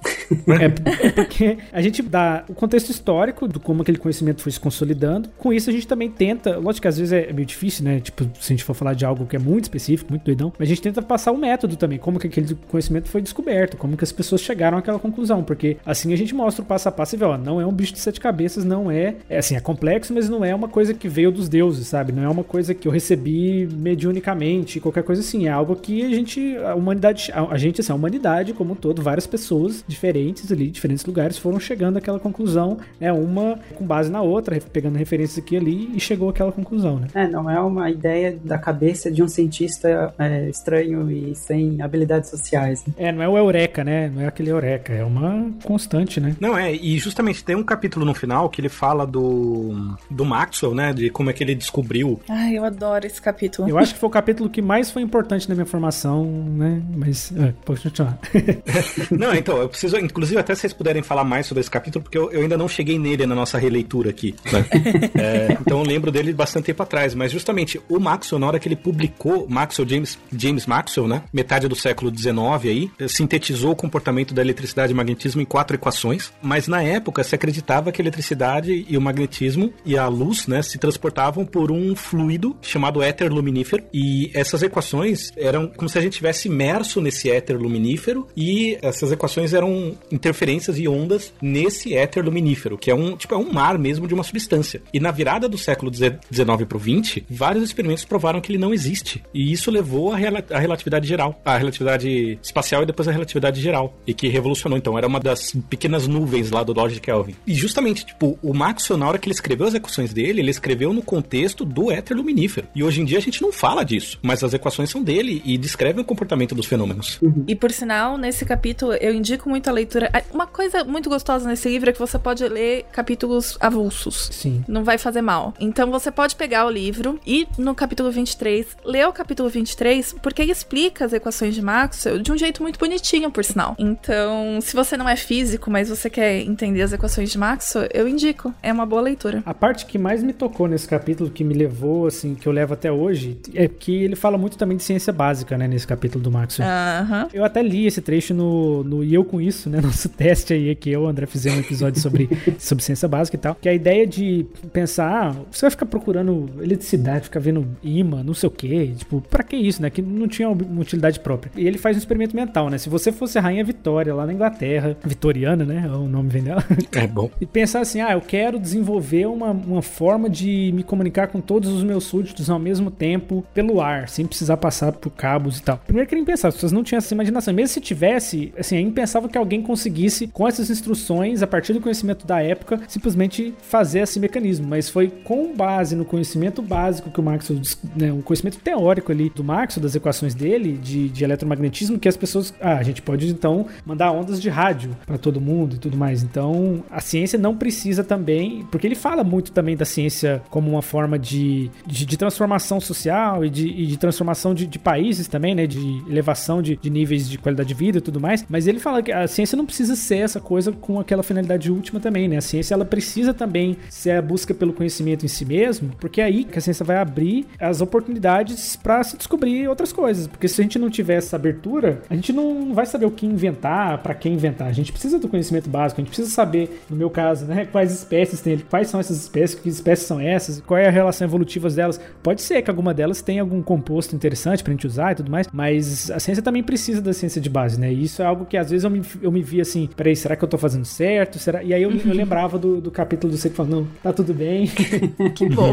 É, é porque a gente dá o contexto histórico do como aquele conhecimento foi se consolidando. Com isso, a gente também tenta, lógico que às vezes é meio difícil, né? Tipo, se a gente for falar de algo que é muito específico, muito doidão, mas a gente tenta passar o método também, como que aquele conhecimento foi descoberto, como que as pessoas chegaram àquela conclusão, porque assim a gente mostra o passo a passo e vê, ó, não é um bicho de sete cabeças, não é, é assim, é complexo, mas não é uma coisa que veio dos deuses, sabe? Não é uma coisa que eu recebi mediunicamente, qualquer coisa assim, é algo que a gente, a humanidade, a, a gente, assim, a humanidade como um todo, várias pessoas diferentes ali, diferentes lugares foram chegando àquela conclusão, né? Uma com base na outra, pegando referências aqui e ali e chegou àquela conclusão, né? É, não é uma ideia da cabeça de um cientista é, estranho e sem habilidades sociais. né? É, não é o eureka, né? Não é aquele eureka, é uma constante, né? Não, é, e justamente tem um capítulo no final que ele fala do, do Maxwell, né? De como é que ele descobriu. Ai, eu adoro esse capítulo. Eu acho que foi o capítulo que mais foi importante na minha formação, né? Mas, é, pode continuar. Não, então, eu preciso, inclusive, até se vocês puderem falar mais sobre esse capítulo, porque eu, eu ainda não cheguei nele na nossa releitura aqui. né? É, então eu lembro dele bastante tempo atrás, mas justamente o Maxwell, na hora que ele publicou, Maxwell, James, James Maxwell, né? Metade do século XIX aí, sintetizou o comportamento da eletricidade e magnetismo em quatro equações, mas na época se acreditava que a eletricidade e o magnetismo e a luz, né, se transportavam por um fluido chamado éter luminífero, e essas equações eram como se a gente tivesse imerso nesse éter luminífero e essas equações eram interferências e ondas nesse éter luminífero, que é um tipo é um mar mesmo de uma substância. E na virada do século XIX para o XX, vários experimentos provaram que ele não existe. E isso levou à à relatividade geral, à relatividade espacial e depois à relatividade geral, e que revolucionou. Então era uma das pequenas nuvens lá do Lord Kelvin. E justamente tipo o Maxwell na hora que ele escreveu as equações dele, ele escreveu no contexto do éter luminífero. E hoje em dia a gente não fala disso, mas as equações são dele e descrevem o comportamento dos fenômenos. E por sinal, nesse capítulo eu indico muito a leitura. Ah, Uma coisa muito gostosa nesse livro é que você pode ler capítulos avulsos. Sim. Não vai fazer mal. Então você pode pegar o livro e no capítulo 23, ler o capítulo 23, porque ele explica as equações de Maxwell de um jeito muito bonitinho, por sinal. Então, se você não é físico, mas você quer entender as equações de Maxwell, eu indico. É uma boa leitura. A parte que mais me tocou nesse capítulo, que me levou, assim, que eu levo até hoje, é que ele fala muito também de ciência básica, né, nesse capítulo do Maxwell. Aham. Eu até li esse trecho no, no E Eu Com Isso, né? Nosso teste aí, que eu e o André fizemos um episódio sobre, sobre ciência básica e tal. Que a ideia de pensar, ah, você vai ficar procurando eletricidade, ficar vendo imã, não sei o quê. Tipo, pra que isso, né? Que não tinha uma utilidade própria. E ele faz um experimento mental, né? Se você fosse a Rainha Vitória lá na Inglaterra, vitoriana, né? O nome vem dela. É bom. E pensar assim, ah, eu quero desenvolver uma, uma forma de me comunicar com todos os meus súditos ao mesmo tempo pelo ar, sem precisar passar por cabos e tal. Primeiro que nem pensar, as pessoas não tinham essa imaginação. Mesmo se tivesse, assim, é impensável que alguém conseguisse, com essas instruções, a partir do conhecimento da época, simplesmente fazer esse mecanismo. Mas foi com base no conhecimento básico que o dis- né, o conhecimento teórico ali do Maxwell, das equações dele, de, de eletromagnetismo, que as pessoas, ah, a gente pode então mandar ondas de rádio para todo mundo e tudo mais. Então, a ciência não precisa também, porque ele fala muito também da ciência como uma forma de, de, de transformação social e de, e de transformação de, de países também, né? De elevação de, de níveis de qualidade de vida e tudo mais. Mas ele fala que a ciência não precisa ser essa coisa com aquela finalidade última também, né? A ciência ela precisa também ser a busca pelo conhecimento em si mesmo, porque é aí que a ciência vai abrir as oportunidades para se descobrir outras coisas. Porque se a gente não tiver essa abertura, a gente não vai saber o que inventar, para que inventar. A gente precisa do conhecimento básico, a gente precisa saber, no meu caso, né, quais espécies tem, quais são essas espécies, que espécies são essas, qual é a relação evolutiva delas. Pode ser que alguma delas tenha algum composto interessante pra gente usar e tudo mais, mas a ciência também precisa da ciência de base, né? E isso é algo que às vezes eu me, eu me vi assim, peraí, será que eu tô fazendo certo? Será? E aí eu, eu lembrava do, do capítulo tudo, você que fala, não, tá tudo bem. que bom.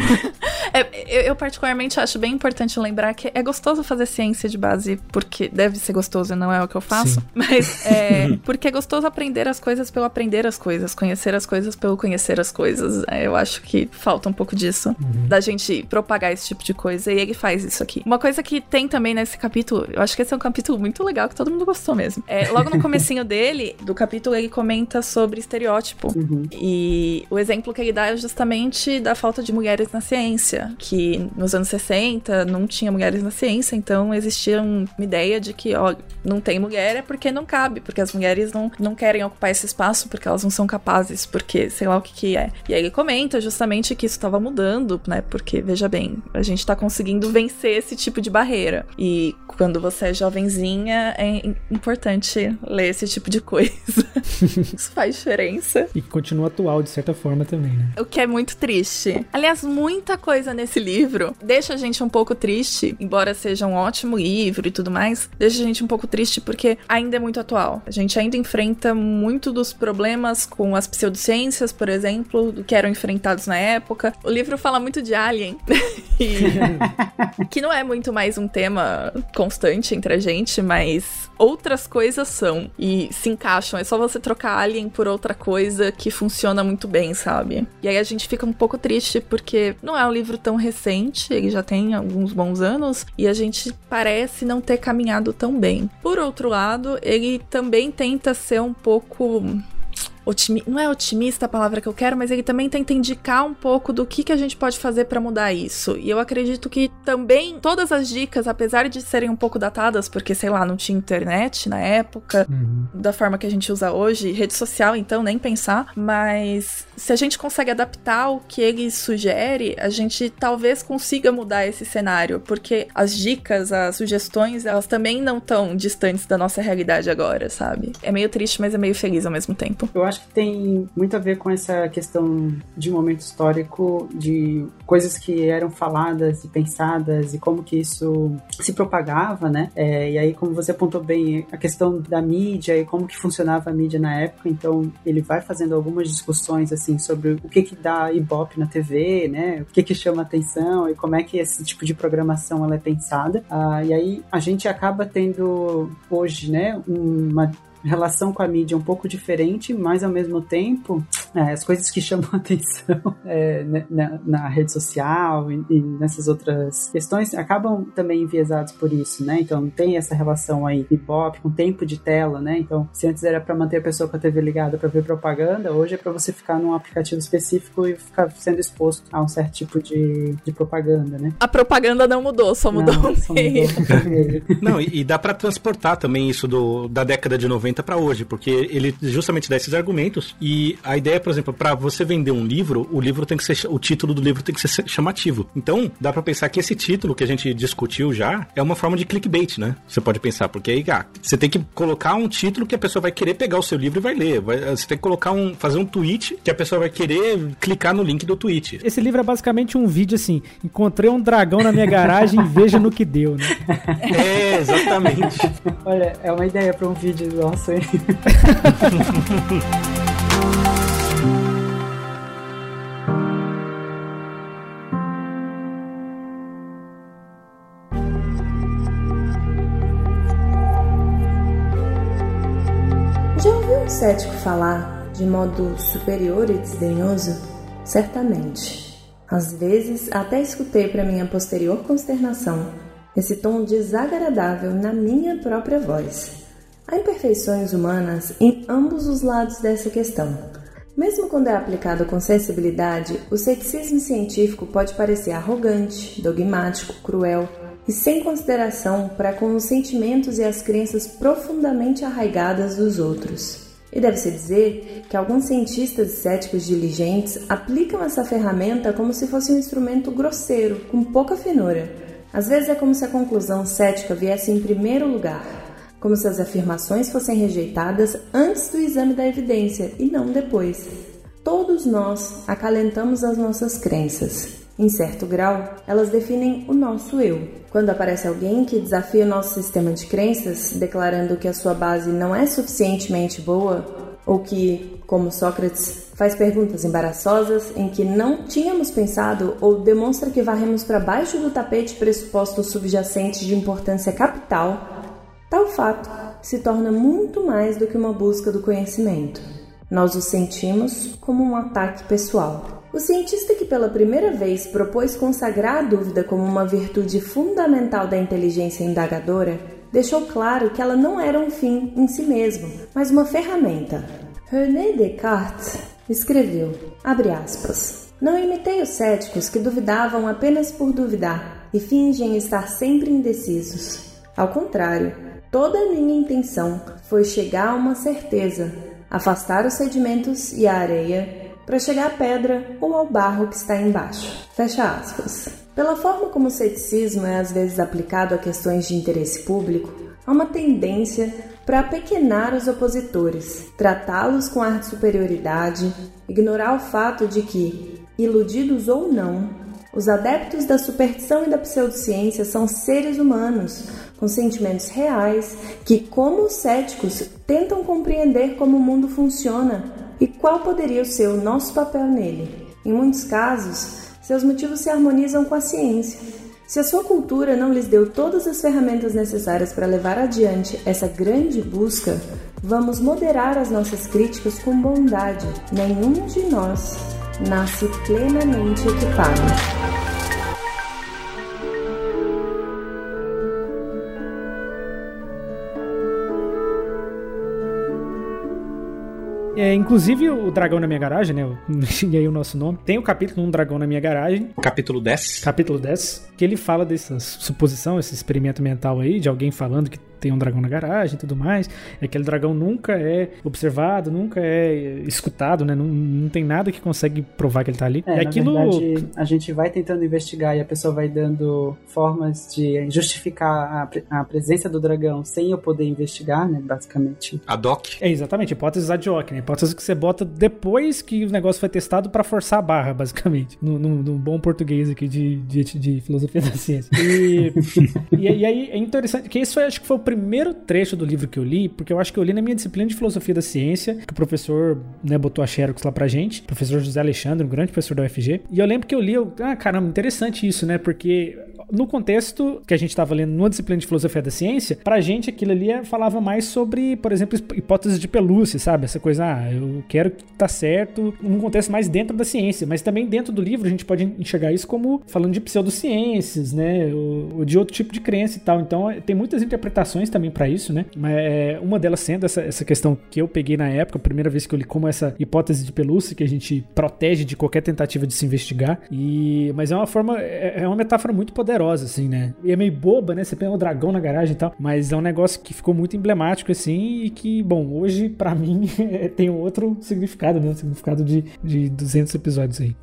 É, eu, eu, particularmente acho bem importante lembrar que é gostoso fazer ciência de base, porque deve ser gostoso, não é o que eu faço, Sim. mas é porque é gostoso aprender as coisas pelo aprender as coisas, conhecer as coisas pelo conhecer as coisas. É, eu acho que falta um pouco disso, uhum. da gente propagar esse tipo de coisa, e ele faz isso aqui. Uma coisa que tem também nesse capítulo, eu acho que esse é um capítulo muito legal, que todo mundo gostou mesmo. É, logo no comecinho dele, do capítulo, ele comenta sobre estereótipo. Uhum. E o exemplo que ele dá é justamente da falta de mulheres na ciência que nos anos 60 não tinha mulheres na ciência, então existia uma ideia de que, ó, não tem mulher é porque não cabe, porque as mulheres não, não querem ocupar esse espaço porque elas não são capazes, porque sei lá o que que é. E aí ele comenta justamente que isso estava mudando, né? Porque, veja bem, a gente tá conseguindo vencer esse tipo de barreira. E quando você é jovenzinha, é importante ler esse tipo de coisa. isso faz diferença. E continua atual, de certa forma, também, né? O que é muito triste. Aliás, muita coisa nesse livro deixa a gente um pouco triste, embora seja um ótimo livro e tudo mais, deixa a gente um pouco triste porque ainda é muito atual. A gente ainda enfrenta muito dos problemas com as pseudociências, por exemplo, do que eram enfrentados na época. O livro fala muito de Alien, e... que não é muito mais um tema constante entre a gente, mas outras coisas são e se encaixam. É só você trocar Alien por outra coisa que funciona muito bem, sabe? E aí a gente fica um pouco triste porque não é um livro tão recente, ele já tem alguns bons anos e a gente parece não ter caminhado tão bem. Por outro lado, ele também tenta ser um pouco otimi não é otimista a palavra que eu quero, mas ele também tenta indicar um pouco do que, que a gente pode fazer para mudar isso. E eu acredito que também todas as dicas, apesar de serem um pouco datadas, porque sei lá, não tinha internet na época, uhum. da forma que a gente usa hoje, rede social, então nem pensar, mas se a gente consegue adaptar o que ele sugere, a gente talvez consiga mudar esse cenário, porque as dicas, as sugestões, elas também não estão distantes da nossa realidade agora, sabe? É meio triste, mas é meio feliz ao mesmo tempo. Eu acho que tem muito a ver com essa questão de momento histórico, de coisas que eram faladas e pensadas e como que isso se propagava, né? É, e aí, como você apontou bem, a questão da mídia e como que funcionava a mídia na época, então ele vai fazendo algumas discussões assim sobre o que que dá ibope na TV, né? O que que chama atenção e como é que esse tipo de programação ela é pensada. Ah, e aí a gente acaba tendo hoje, né, uma relação com a mídia um pouco diferente, mas ao mesmo tempo, é, as coisas que chamam a atenção é, né, na, na, rede social e, e, nessas outras questões acabam também enviesados por isso, né? Então tem essa relação aí hip-hop com tempo de tela, né? Então, se antes era para manter a pessoa com a TV ligada para ver propaganda, hoje é para você ficar num aplicativo específico e ficar sendo exposto a um certo tipo de, de propaganda, né? A propaganda não mudou, só mudou não, o meio. não, e, e dá para transportar também isso do, da década de 90 para hoje, porque ele justamente dá esses argumentos e a ideia, por exemplo, para você vender um livro, o livro tem que ser o título do livro tem que ser chamativo. Então, dá para pensar que esse título que a gente discutiu já é uma forma de clickbait, né? Você pode pensar, porque aí, ah, você tem que colocar um título que a pessoa vai querer pegar o seu livro e vai ler. Vai, você tem que colocar um fazer um tweet que a pessoa vai querer clicar no link do tweet. Esse livro é basicamente um vídeo assim: encontrei um dragão na minha garagem e veja no que deu, né? É, exatamente. Olha, é uma ideia para um vídeo nosso sei. Já ouviu um cético falar de modo superior e desdenhoso? Certamente. Às vezes, até escutei para minha posterior consternação esse tom desagradável na minha própria voz. Há imperfeições humanas em ambos os lados dessa questão. Mesmo quando é aplicado com sensibilidade, o ceticismo científico pode parecer arrogante, dogmático, cruel e sem consideração para com os sentimentos e as crenças profundamente arraigadas dos outros. E deve-se dizer que alguns cientistas céticos diligentes aplicam essa ferramenta como se fosse um instrumento grosseiro, com pouca finura. Às vezes é como se a conclusão cética viesse em primeiro lugar, como se as afirmações fossem rejeitadas antes do exame da evidência e não depois. Todos nós acalentamos as nossas crenças. Em certo grau, elas definem o nosso eu. Quando aparece alguém que desafia o nosso sistema de crenças, declarando que a sua base não é suficientemente boa, ou que, como Sócrates, faz perguntas embaraçosas em que não tínhamos pensado ou demonstra que varremos para baixo do tapete pressupostos subjacentes de importância capital, tal fato se torna muito mais do que uma busca do conhecimento. Nós o sentimos como um ataque pessoal. O cientista que pela primeira vez propôs consagrar a dúvida como uma virtude fundamental da inteligência indagadora deixou claro que ela não era um fim em si mesmo, mas uma ferramenta. René Descartes escreveu, abre aspas, não imitei os céticos que duvidavam apenas por duvidar e fingem estar sempre indecisos. Ao contrário, toda a minha intenção foi chegar a uma certeza, afastar os sedimentos e a areia para chegar à pedra ou ao barro que está embaixo. Fecha aspas. Pela forma como o ceticismo é às vezes aplicado a questões de interesse público, há uma tendência para apequenar os opositores, tratá-los com ar de superioridade, ignorar o fato de que, iludidos ou não, os adeptos da superstição e da pseudociência são seres humanos com sentimentos reais que, como os céticos, tentam compreender como o mundo funciona e qual poderia ser o nosso papel nele. Em muitos casos, seus motivos se harmonizam com a ciência. Se a sua cultura não lhes deu todas as ferramentas necessárias para levar adiante essa grande busca, vamos moderar as nossas críticas com bondade. Nenhum de nós nasce plenamente equipado. É, inclusive o Dragão na Minha Garagem, né? E aí o nosso nome. Tem o capítulo Um Dragão na Minha Garagem. Capítulo 10. Capítulo 10. Que ele fala dessa suposição, esse experimento mental aí, de alguém falando que tem um dragão na garagem e tudo mais. E aquele dragão nunca é observado, nunca é escutado, né? Não, não tem nada que consegue provar que ele tá ali. É, e aquilo. Na verdade, a gente vai tentando investigar e a pessoa vai dando formas de justificar a, a presença do dragão sem eu poder investigar, né? Basicamente. A doc. É, exatamente. Hipóteses ad hoc, né? Hipóteses que você bota depois que o negócio foi testado para forçar a barra, basicamente. No, no, no, bom português aqui de, de, de filosofia da ciência. E, e, e, aí é interessante que esse foi, acho que foi o primeiro trecho do livro que eu li, porque eu acho que eu li na minha disciplina de filosofia da ciência, que o professor né, botou a Xerox lá pra gente, professor José Alexandre, um grande professor da UFG. E eu lembro que eu li, eu, ah, caramba, interessante isso, né? Porque no contexto que a gente estava lendo numa disciplina de filosofia da ciência, pra gente aquilo ali falava mais sobre, por exemplo, hipóteses de pelúcia, sabe? Essa coisa, ah, eu quero que tá certo, num contexto mais dentro da ciência, mas também dentro do livro a gente pode enxergar isso como falando de pseudociências, né? Ou, ou de outro tipo de crença e tal. Então tem muitas interpretações também para isso, né? Mas é, uma delas sendo essa, essa questão que eu peguei na época, a primeira vez que eu li como essa hipótese de pelúcia que a gente protege de qualquer tentativa de se investigar. E mas é uma forma, é, é uma metáfora muito poderosa, assim, né? E é meio boba, né? Você pega um dragão na garagem e tal, mas é um negócio que ficou muito emblemático, assim, e que, bom, hoje para mim tem um outro significado, né? Um significado de, de 200 episódios aí.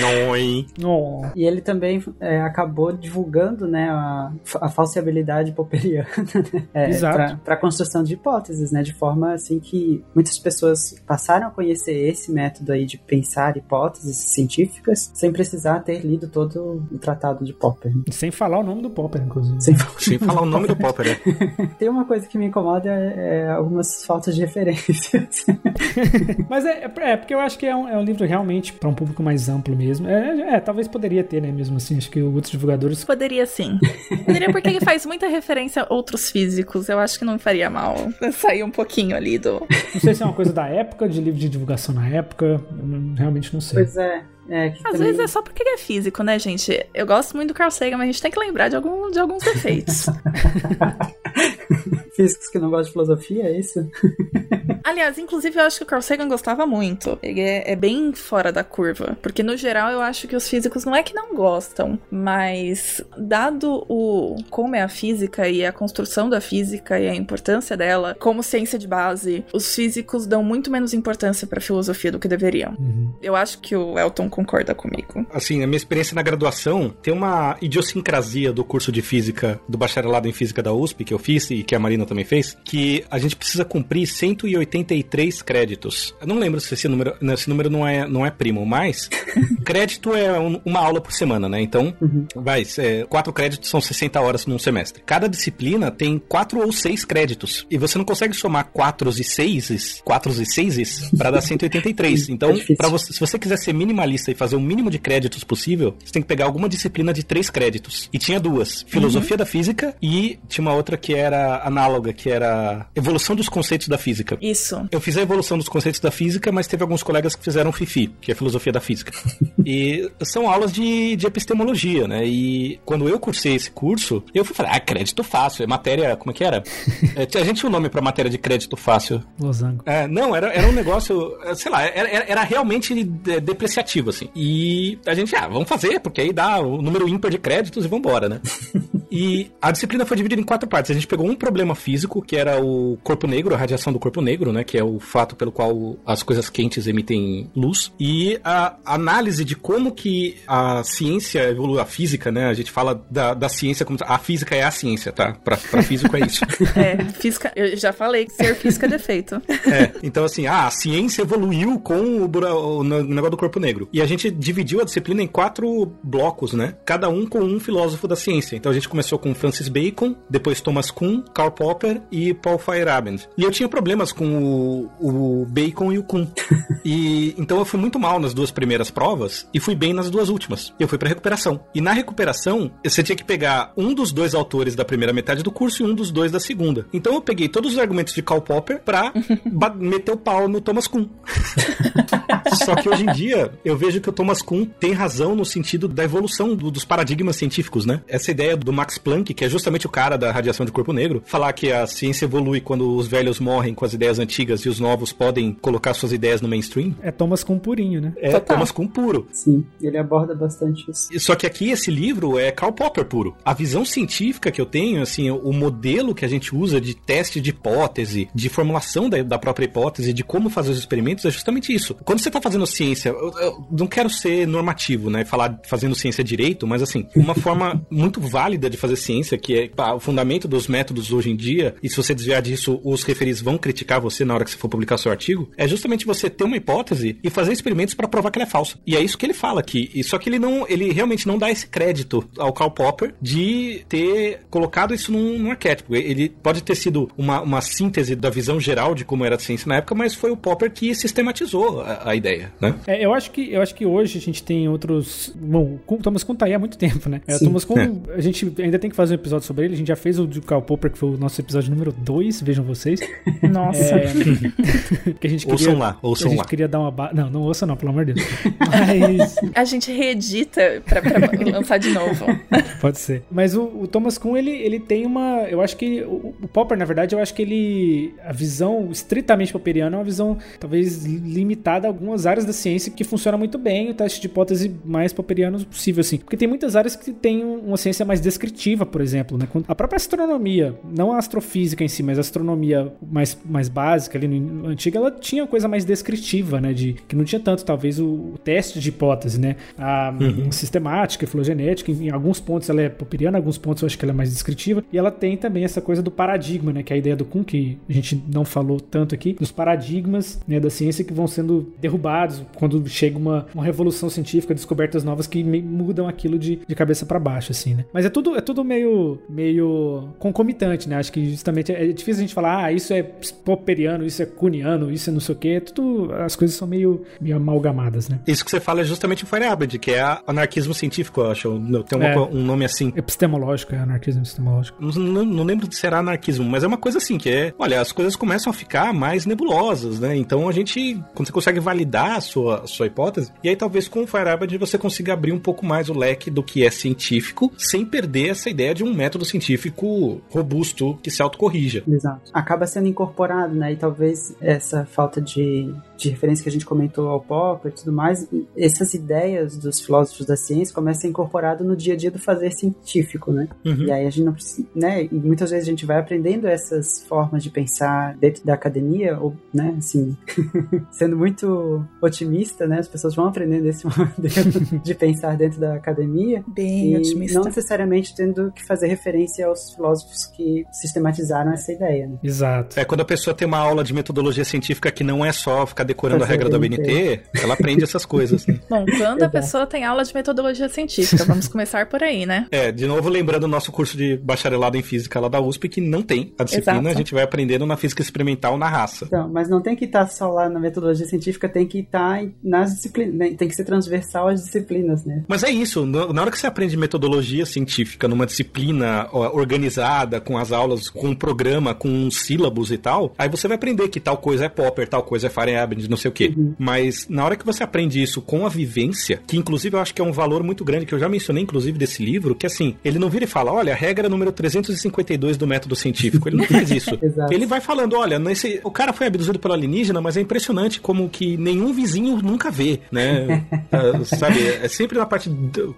Não, hein? Oh. E ele também é, acabou divulgando, né, a, a falsibilidade popperiana, né? É, Exato. Para a construção de hipóteses, né? De forma assim que muitas pessoas passaram a conhecer esse método aí de pensar hipóteses científicas sem precisar ter lido todo o tratado de Popper. Sem falar o nome do Popper, inclusive. Sem, Sem falar o nome do Popper, é. Tem uma coisa que me incomoda é, é algumas faltas de referências. Mas é, é, é porque eu acho que é um, é um livro realmente para um público mais amplo mesmo. É, é, talvez poderia ter, né? Mesmo assim, acho que outros divulgadores. Poderia sim. Poderia porque ele faz muita referência a outros físicos. Eu acho que não faria mal sair um pouquinho ali do. Não sei se é uma coisa da época, de livro de divulgação na época. Realmente não sei. pois é. É, Às também- vezes é só porque ele é físico, né, gente? Eu gosto muito do Carl Sagan, mas a gente tem que lembrar de, algum, de alguns defeitos. Físicos que não gostam de filosofia, é isso? Aliás, inclusive, eu acho que o Carl Sagan gostava muito. Ele é, é bem fora da curva. Porque, no geral, eu acho que os físicos não é que não gostam, mas dado o como é a física e a construção da física e a importância dela como ciência de base, os físicos dão muito menos importância pra filosofia do que deveriam. Uhum. Eu acho que o Elton concorda comigo. Assim, a minha experiência na graduação tem uma idiosincrasia do curso de física, do bacharelado em física da USP, que eu fiz e que a Marina também fez, que a gente precisa cumprir 180 183 créditos. Eu não lembro se esse número, não, esse número não é, não é primo, mas crédito é um- uma aula por semana, né? Então, vai, é, quatro créditos são 60 horas num semestre. Cada disciplina tem quatro ou seis créditos. E você não consegue somar quatro e seis, quatro e seis para dar 183. Então, É difícil. para você, se você quiser ser minimalista e fazer o mínimo de créditos possível, você tem que pegar alguma disciplina de três créditos. E tinha duas: filosofia da física e tinha uma outra que era análoga, que era evolução dos conceitos da física. Isso. Eu fiz a evolução dos conceitos da física, mas teve alguns colegas que fizeram FIFI, que é filosofia da física. e são aulas de, de epistemologia, né? E quando eu cursei esse curso, eu fui falar, ah, crédito fácil, é matéria, como é que era? É, a gente tinha um nome pra matéria de crédito fácil. Losango. É, não, era, era um negócio, sei lá, era, era- realmente de- depreciativo, assim. E a gente, ah, vamos fazer, porque aí dá o número ímpar de créditos e vambora, né? E a disciplina foi dividida em quatro partes. A gente pegou um problema físico, que era o corpo negro, a radiação do corpo negro, né? Que é o fato pelo qual as coisas quentes emitem luz. E a análise de como que a ciência evolui, a física, né? A gente fala da, da ciência como... A física é a ciência, tá? Pra, pra físico é isso. É, física. Eu já falei que ser física é defeito. É, então assim, ah, a ciência evoluiu com o, bura- o ne- negócio do corpo negro. E a gente dividiu a disciplina em quatro blocos, né? Cada um com um filósofo da ciência. Então a gente começou com Francis Bacon, depois Thomas Kuhn, Karl Popper e Paul Feyerabend. E eu tinha problemas com o, o Bacon e o Kuhn. E então eu fui muito mal nas duas primeiras provas e fui bem nas duas últimas. Eu fui pra recuperação. E na recuperação, você tinha que pegar um dos dois autores da primeira metade do curso e um dos dois da segunda. Então eu peguei todos os argumentos de Karl Popper pra ba- meter o pau no Thomas Kuhn. Só que hoje em dia eu vejo que o Thomas Kuhn tem razão no sentido da evolução do- dos paradigmas científicos, né? Essa ideia do Max Planck, que é justamente o cara da radiação de corpo negro, falar que a ciência evolui quando os velhos morrem com as ideias antigas e os novos podem colocar suas ideias no mainstream, É Thomas com purinho, né? é Total. Thomas Kuhn puro. Sim, ele aborda bastante isso. Só que aqui esse livro é Karl Popper puro. A visão científica que eu tenho, assim, o modelo que a gente usa de teste de hipótese, de formulação da, da própria hipótese, de como fazer os experimentos, é justamente isso. Quando você está fazendo ciência, eu, eu não quero ser normativo, né? Falar fazendo ciência direito, mas assim, uma forma muito válida de fazer ciência, que é pá, o fundamento dos métodos hoje em dia, e se você desviar disso, os referis vão criticar você na hora que você for publicar seu artigo, é justamente você ter uma hipótese e fazer experimentos para provar que ela é falsa. E é isso que ele fala aqui. Só que ele não, ele realmente não dá esse crédito ao Karl Popper de ter colocado isso num, num arquétipo. Ele pode ter sido uma, uma síntese da visão geral de como era a ciência na época, mas foi o Popper que sistematizou a, a ideia, né? É, eu acho que eu acho que hoje a gente tem outros. Bom, o Thomas Kuhn tá aí há muito tempo, né? É, o Sim. Thomas Kuhn, a gente ainda tem que fazer um episódio sobre ele. A gente já fez o de Karl Popper, que foi o nosso episódio número 2, vejam vocês. Nossa. É, que a gente queria, Ouçam lá, ouçam a gente lá. queria dar uma. Ba... Não, não ouça não, pelo amor de Deus. Mas. A gente reedita pra, pra lançar de novo. Pode ser. Mas o, o Thomas Kuhn, ele, ele tem uma. Eu acho que. O, o Popper, na verdade, eu acho que ele. A visão estritamente popperiana é uma visão, talvez, limitada a algumas áreas da ciência que funciona muito bem, o teste de hipótese mais popperiano possível, assim. Porque tem muitas áreas que tem uma ciência mais descritiva, por exemplo, né? Quando- A própria astronomia, não a astrofísica em si, mas a astronomia mais, mais básica ali no antiga, ela tinha uma coisa mais descritiva, né? De, que não tinha tanto, talvez, o, o teste de hipótese, né? A sistemática, filogenética, em, em alguns pontos ela é popperiana, em alguns pontos eu acho que ela é mais descritiva. E ela tem também essa coisa do paradigma, né? Que é a ideia do Kuhn, que a gente não falou tanto aqui, dos paradigmas né, da ciência que vão sendo derrubados quando chega uma, uma revolução científica, descobertas novas que mudam aquilo de, de cabeça para baixo, assim, né? Mas é tudo, é tudo meio, meio concomitante, né? Acho que justamente é, é difícil a gente falar, ah, isso é popperiano, isso é cuniano, isso é não sei o quê. Tudo, as coisas são meio, meio amalgamadas, né? Isso que você fala é justamente o Feyerabend, que é anarquismo científico, eu acho. Tem uma É. um nome assim. Epistemológico, é anarquismo epistemológico. Não, não- não lembro de ser anarquismo, mas é uma coisa assim, que é, olha, as coisas começam a ficar mais nebulosas, né? Então a gente, quando você consegue validar a sua, a sua hipótese, e aí talvez com o Feyerabend você consiga abrir um pouco mais o leque do que é científico, sem perder essa ideia de um método científico robusto que se autocorrija. Exato. Acaba sendo incorporado, né? E talvez essa falta de de referência que a gente comentou ao Popper e tudo mais, essas ideias dos filósofos da ciência começam a ser incorporadas no dia a dia do fazer científico, né? Uhum. E aí a gente não precisa, né? E muitas vezes a gente vai aprendendo essas formas de pensar dentro da academia, ou, né, assim, sendo muito otimista, né? As pessoas vão aprendendo esse modelo de pensar dentro da academia. Bem e otimista. não necessariamente tendo que fazer referência aos filósofos que sistematizaram essa ideia, né? Exato. É quando a pessoa tem uma aula de metodologia científica que não é só ficar decorando a regra da BNT. Ela aprende essas coisas. Né? Bom, quando a pessoa tem aula de metodologia científica, vamos começar por aí, né? É, de novo lembrando o nosso curso de bacharelado em física lá da USP, que não tem a disciplina, Exato. a gente vai aprendendo na física experimental na raça. Então, mas não tem que estar só lá na metodologia científica, tem que estar em- nas disciplinas, né? tem que ser transversal às disciplinas, né? Mas é isso, na hora que você aprende metodologia científica numa disciplina organizada, com as aulas, com um programa, com sílabos e tal, aí você vai aprender que tal coisa é Popper, tal coisa é Feyerabend, não sei o quê. Mas na hora que você aprende isso com a vivência, que inclusive eu acho que é um valor muito grande, que eu já mencionei inclusive desse livro, que assim, ele não vira e fala, olha, a regra número 352 do método científico. Ele não faz isso. Ele vai falando, olha, nesse, o cara foi abduzido pelo alienígena, mas é impressionante como que nenhum vizinho nunca vê, né? Ah, sabe, é sempre na parte,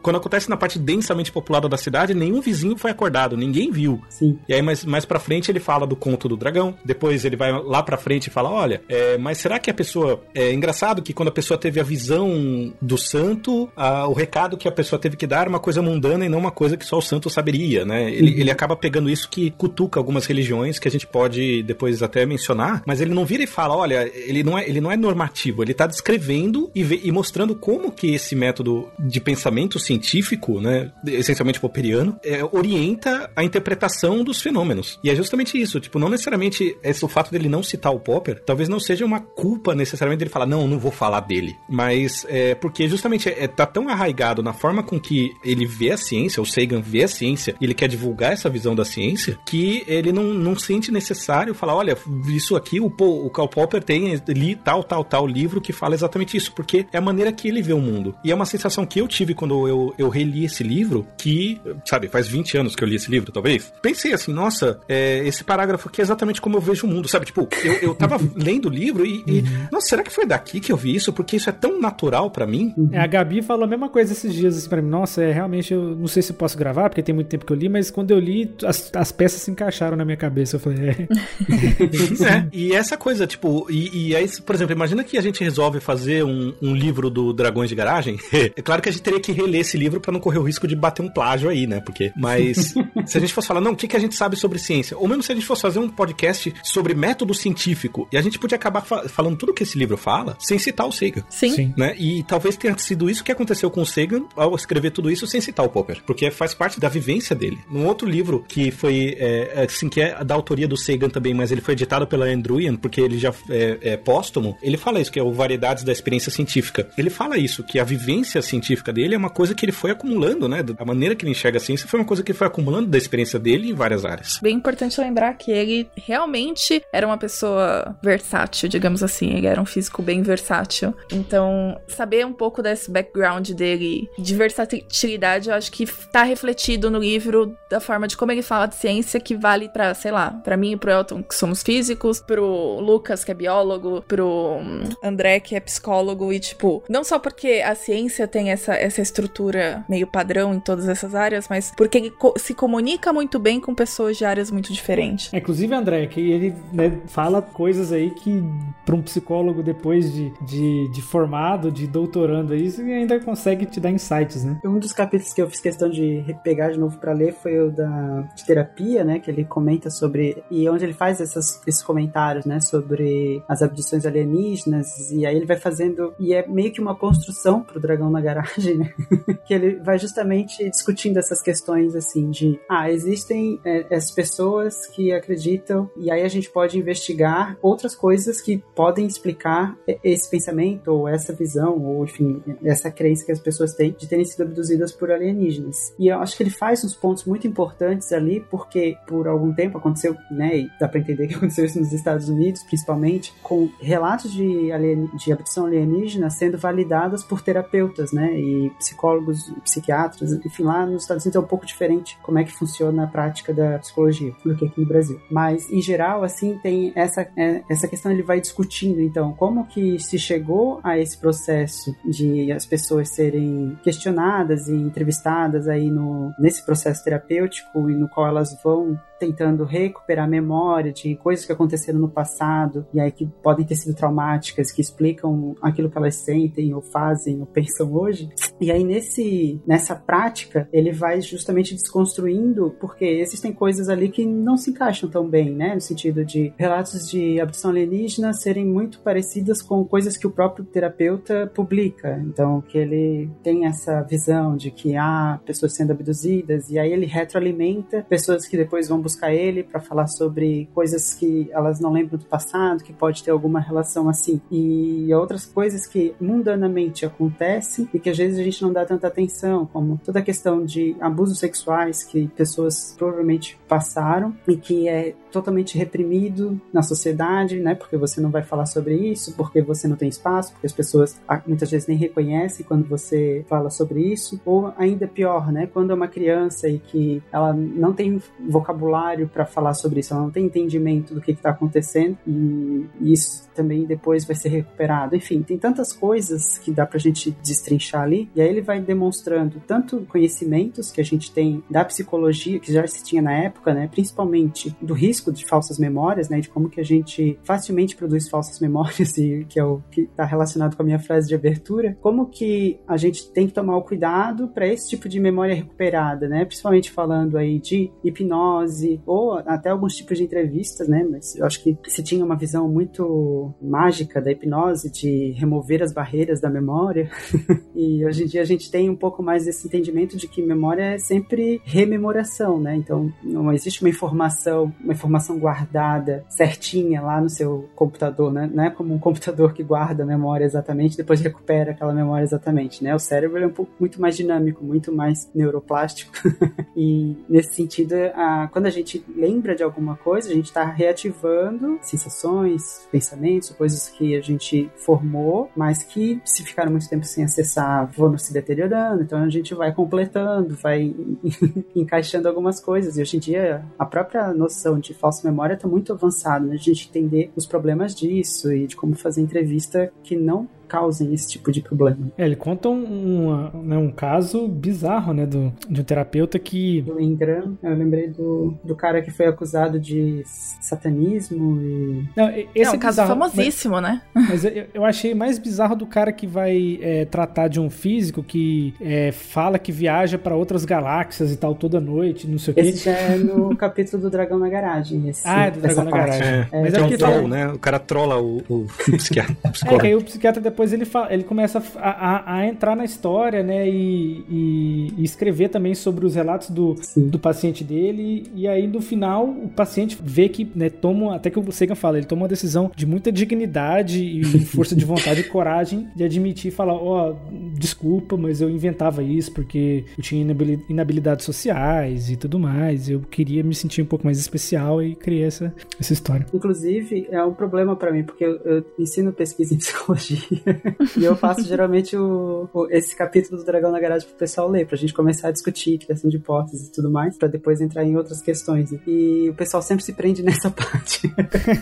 quando acontece na parte densamente populada da cidade, nenhum vizinho foi acordado, ninguém viu. Sim. E aí, mais, mais pra frente, ele fala do conto do dragão. Depois, ele vai lá pra frente e fala: Olha, é, mas será que a pessoa. É engraçado que quando a pessoa teve a visão do santo, a- o recado que a pessoa teve que dar era uma coisa mundana e não uma coisa que só o santo saberia, né? Ele, ele acaba pegando isso que cutuca algumas religiões que a gente pode depois até mencionar, mas ele não vira e fala: Olha, ele não é, ele não é normativo, ele tá descrevendo e, vê- e mostrando como que esse método de pensamento científico, né, essencialmente popperiano, é, orienta a interpretação dos fenômenos. E é justamente isso, tipo, não necessariamente esse, o fato dele não citar o Popper, talvez não seja uma culpa necessariamente dele falar, não, não vou falar dele. Mas é porque justamente é, tá tão arraigado na forma com que ele vê a ciência, o Sagan vê a ciência, ele quer divulgar essa visão da ciência, que ele não, não sente necessário falar, olha, isso aqui, o, Po- o Karl Popper tem li tal, tal, tal livro que fala exatamente isso, porque é a maneira que ele vê o mundo. E é uma sensação que eu tive quando eu, eu reli esse livro, que, sabe, faz 20 anos que eu li esse livro, talvez. Pensei assim, nossa, é, esse parágrafo aqui é exatamente como eu vejo o mundo, sabe? Tipo, eu, eu tava lendo o livro e, e, nossa, será que foi daqui que eu vi isso? Porque isso é tão natural pra mim. É, a Gabi falou a mesma coisa esses dias assim, pra mim. Nossa, é, realmente eu não sei se eu posso gravar, porque tem muito tempo que eu li, mas quando eu li, as, as peças se encaixaram na minha cabeça. Eu falei, é. É, e essa coisa, tipo, e, e aí, por exemplo, imagina que a gente resolve fazer um, um livro do Dragões de Garagem. é claro que a gente teria que reler esse livro pra não correr o risco de bater um plágio aí, né? Porque, mas se a gente fosse falar, não, o que, que a gente sabe sobre ciência? Ou mesmo se a gente fosse fazer um podcast sobre método científico, e a gente podia acabar fa- falando tudo que esse livro fala sem citar o Sagan. Sim. Sim. Né? E talvez tenha sido isso que aconteceu com o Sagan ao escrever tudo isso sem citar o Popper, porque faz parte da vivência dele. Num outro livro que foi, é, assim, que é da autoria do Sagan também, mas ele foi editado pela Andrewian, porque ele já é, é póstumo, ele fala isso, que é o Variedades da Experiência Científica. Ele fala isso, que a vivência científica dele é uma coisa que ele foi acumulando, né? A maneira que ele enxerga a ciência foi uma coisa que ele foi acumulando da experiência dele em várias áreas. Bem importante lembrar que ele realmente era uma pessoa versátil, digamos assim. Ele era um físico bem versátil. Então, saber um pouco desse background dele, de versatilidade, eu acho que tá refletido no livro da forma de como ele fala de ciência, que vale pra, sei lá, pra mim e pro Elton, que somos físicos, pro Lucas, que é biólogo, pro hum, André, que é psicólogo, e tipo, não só porque a ciência tem essa, essa estrutura meio padrão em todas essas áreas, mas porque ele co- se comunica muito bem com pessoas de áreas muito diferentes. É, Inclusive, André, que ele né, fala coisas aí que para um psicólogo depois de, de, de formado, de doutorando aí, você ainda consegue te dar insights, né? Um dos capítulos que eu fiz questão de pegar de novo pra ler foi o da de terapia, né? Que ele comenta sobre. E onde ele faz essas, esses comentários, né? Sobre as abduções alienígenas. E aí ele vai fazendo. E é meio que uma construção pro dragão na garagem, né? que ele vai justamente discutindo essas questões assim de. Ah, existem é, as pessoas que acreditam. E aí a gente pode investigar outras coisas que podem explicar esse pensamento, ou essa visão, ou enfim, essa crença que as pessoas têm de terem sido abduzidas por alienígenas. E eu acho que ele faz uns pontos muito importantes ali, porque por algum tempo aconteceu, né, e dá pra entender que aconteceu isso nos Estados Unidos, principalmente, com relatos de, alien, de abdução alienígena sendo validadas por terapeutas, né, e psicólogos, psiquiatras, enfim, lá nos Estados Unidos é um pouco diferente como é que funciona a prática da psicologia do que aqui no Brasil. Mas, em geral, assim, tem essa, é, essa questão ele vai discutindo. Então como que se chegou a esse processo de as pessoas serem questionadas e entrevistadas aí no, nesse processo terapêutico e no qual elas vão tentando recuperar a memória de coisas que aconteceram no passado e aí que podem ter sido traumáticas, que explicam aquilo que elas sentem ou fazem ou pensam hoje. E aí nesse nessa prática, ele vai justamente desconstruindo porque existem coisas ali que não se encaixam tão bem, né, no sentido de relatos de abdução alienígena serem muito parecidas com coisas que o próprio terapeuta publica. Então, que ele tem essa visão de que há pessoas sendo abduzidas e aí ele retroalimenta pessoas que depois vão buscar ele para falar sobre coisas que elas não lembram do passado, que pode ter alguma relação assim. E outras coisas que mundanamente acontecem e que às vezes a gente não dá tanta atenção, como toda a questão de abusos sexuais que pessoas provavelmente passaram e que é totalmente reprimido na sociedade, né? Porque você não vai falar sobre isso, porque você não tem espaço, porque as pessoas ah, muitas vezes nem reconhecem quando você fala sobre isso, ou ainda pior, né? Quando é uma criança e que ela não tem vocabulário para falar sobre isso, ela não tem entendimento do que está acontecendo e isso também depois vai ser recuperado. Enfim, tem tantas coisas que dá pra gente destrinchar ali, e aí ele vai demonstrando tanto conhecimentos que a gente tem da psicologia, que já se tinha na época, né? Principalmente do risco de falsas memórias, né? De como que a gente facilmente produz falsas memórias, e que é o que está relacionado com a minha frase de abertura. Como que a gente tem que tomar o cuidado para esse tipo de memória recuperada, né? Principalmente falando aí de hipnose ou até alguns tipos de entrevistas, né? Mas eu acho que se tinha uma visão muito mágica da hipnose de remover as barreiras da memória. e hoje em dia a gente tem um pouco mais esse entendimento de que memória é sempre rememoração, né? Então não existe uma informação, uma informação guardada certinha lá no seu computador, né? Não é como um computador que guarda a memória exatamente, depois recupera aquela memória exatamente, né? O cérebro é um pouco muito mais dinâmico, muito mais neuroplástico. e nesse sentido, a, quando a gente lembra de alguma coisa, a gente está reativando sensações, pensamentos, coisas que a gente formou, mas que se ficaram muito tempo sem acessar, vão se deteriorando. Então a gente vai completando, vai encaixando algumas coisas. E hoje em dia, a própria noção de falsa memória está muito avançado, né? A gente entender os problemas disso e de como fazer entrevista que não causem esse tipo de problema. É, ele conta um, um, né, um caso bizarro, né, do, de um terapeuta que... Do Ingram, eu lembrei do, do cara que foi acusado de satanismo e... Não, esse é um é caso bizarro, famosíssimo, mas, né? Mas eu, eu, achei mais bizarro do cara que vai é, tratar de um físico que é, fala que viaja para outras galáxias e tal toda noite, não sei o quê. Esse já é no capítulo do Dragão na Garagem. Esse, ah, é do Dragão na parte. Garagem. É, mas é, é um troll, né? O cara trola o, o psiquiatra. é, que aí o psiquiatra depois depois ele, ele começa a, a, a, entrar na história, né? E, e, e escrever também sobre os relatos do, do paciente dele. E aí, no final, o paciente vê que, né, toma, até que o Sagan fala, ele toma uma decisão de muita dignidade e força de vontade e coragem de admitir e falar: Ó, oh, desculpa, mas eu inventava isso porque eu tinha inabilidades sociais e tudo mais. Eu queria me sentir um pouco mais especial e criei essa, essa história. Inclusive, é um problema para mim, porque eu, eu ensino pesquisa em psicologia e eu faço geralmente o, o, esse capítulo do Dragão na Garagem pro pessoal ler, pra gente começar a discutir criação de hipóteses e tudo mais, pra depois entrar em outras questões. E o pessoal sempre se prende nessa parte.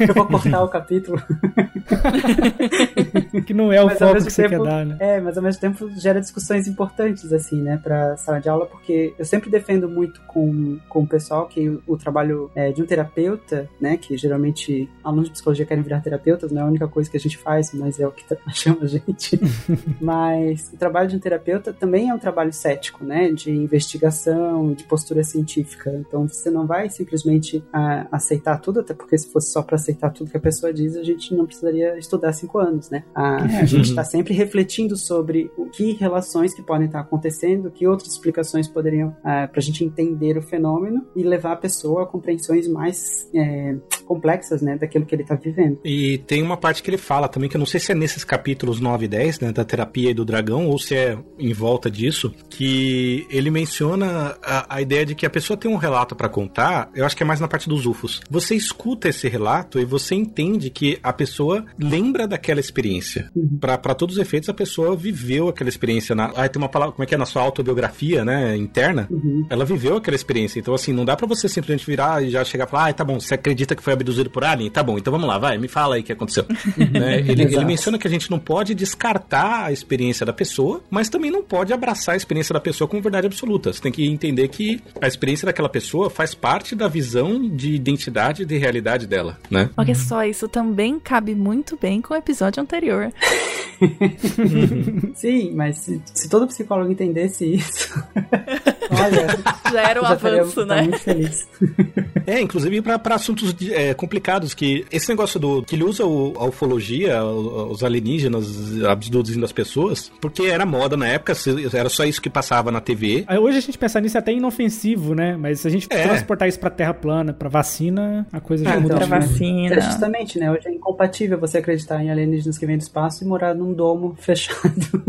eu vou cortar o capítulo. que não é o mas foco que você tempo, quer dar, né? É, mas ao mesmo tempo gera discussões importantes, assim, né, pra sala de aula, porque eu sempre defendo muito com, com o pessoal que o, o trabalho é, de um terapeuta, né, que geralmente alunos de psicologia querem virar terapeutas, não é a única coisa que a gente faz, mas é o que chama a gente. Mas o trabalho de um terapeuta também é um trabalho cético, né? De investigação, de postura científica. Então você não vai simplesmente ah, aceitar tudo, até porque se fosse só para aceitar tudo que a pessoa diz, a gente não precisaria estudar cinco anos, né? Ah, a gente está sempre refletindo sobre o que relações que podem estar acontecendo, que outras explicações poderiam, ah, para a gente entender o fenômeno e levar a pessoa a compreensões mais é, complexas, né? Daquilo que ele está vivendo. E tem uma parte que ele fala também, que eu não sei se é nesses capítulos capítulos 9 e 10, né, da terapia e do dragão, ou se é em volta disso, que ele menciona a, a ideia de que a pessoa tem um relato para contar, eu acho que é mais na parte dos UFOs. Você escuta esse relato e você entende que a pessoa lembra daquela experiência. Uhum. Para todos os efeitos, a pessoa viveu aquela experiência. Na, ah, tem uma palavra, como é que é? Na sua autobiografia, né, interna, Uhum. ela viveu aquela experiência. Então, assim, não dá pra você simplesmente virar e já chegar e falar, ah, tá bom, você acredita que foi abduzido por alien? Tá bom, então vamos lá, vai, me fala aí o que aconteceu. Né? ele, ele menciona que a gente não pode descartar a experiência da pessoa, mas também não pode abraçar a experiência da pessoa como verdade absoluta. Você tem que entender que a experiência daquela pessoa faz parte da visão de identidade e de realidade dela, né? Olha só, isso também cabe muito bem com o episódio anterior. Sim, mas se, se todo psicólogo entendesse isso, olha, Já era um já avanço, né? muito feliz. É, inclusive pra pra assuntos de- é, complicados, que esse negócio do que ele usa o- a ufologia, o- os alienígenas abduzindo as pessoas, porque era moda na época, era só isso que passava na TV. Aí Hoje a gente pensar nisso é até inofensivo, né? Mas se a gente É. transportar isso pra terra plana, pra vacina, a coisa já Ah, muda. então, Pra vacina. É justamente, né? Hoje é incompatível você acreditar em alienígenas que vêm do espaço e morar num domo fechado.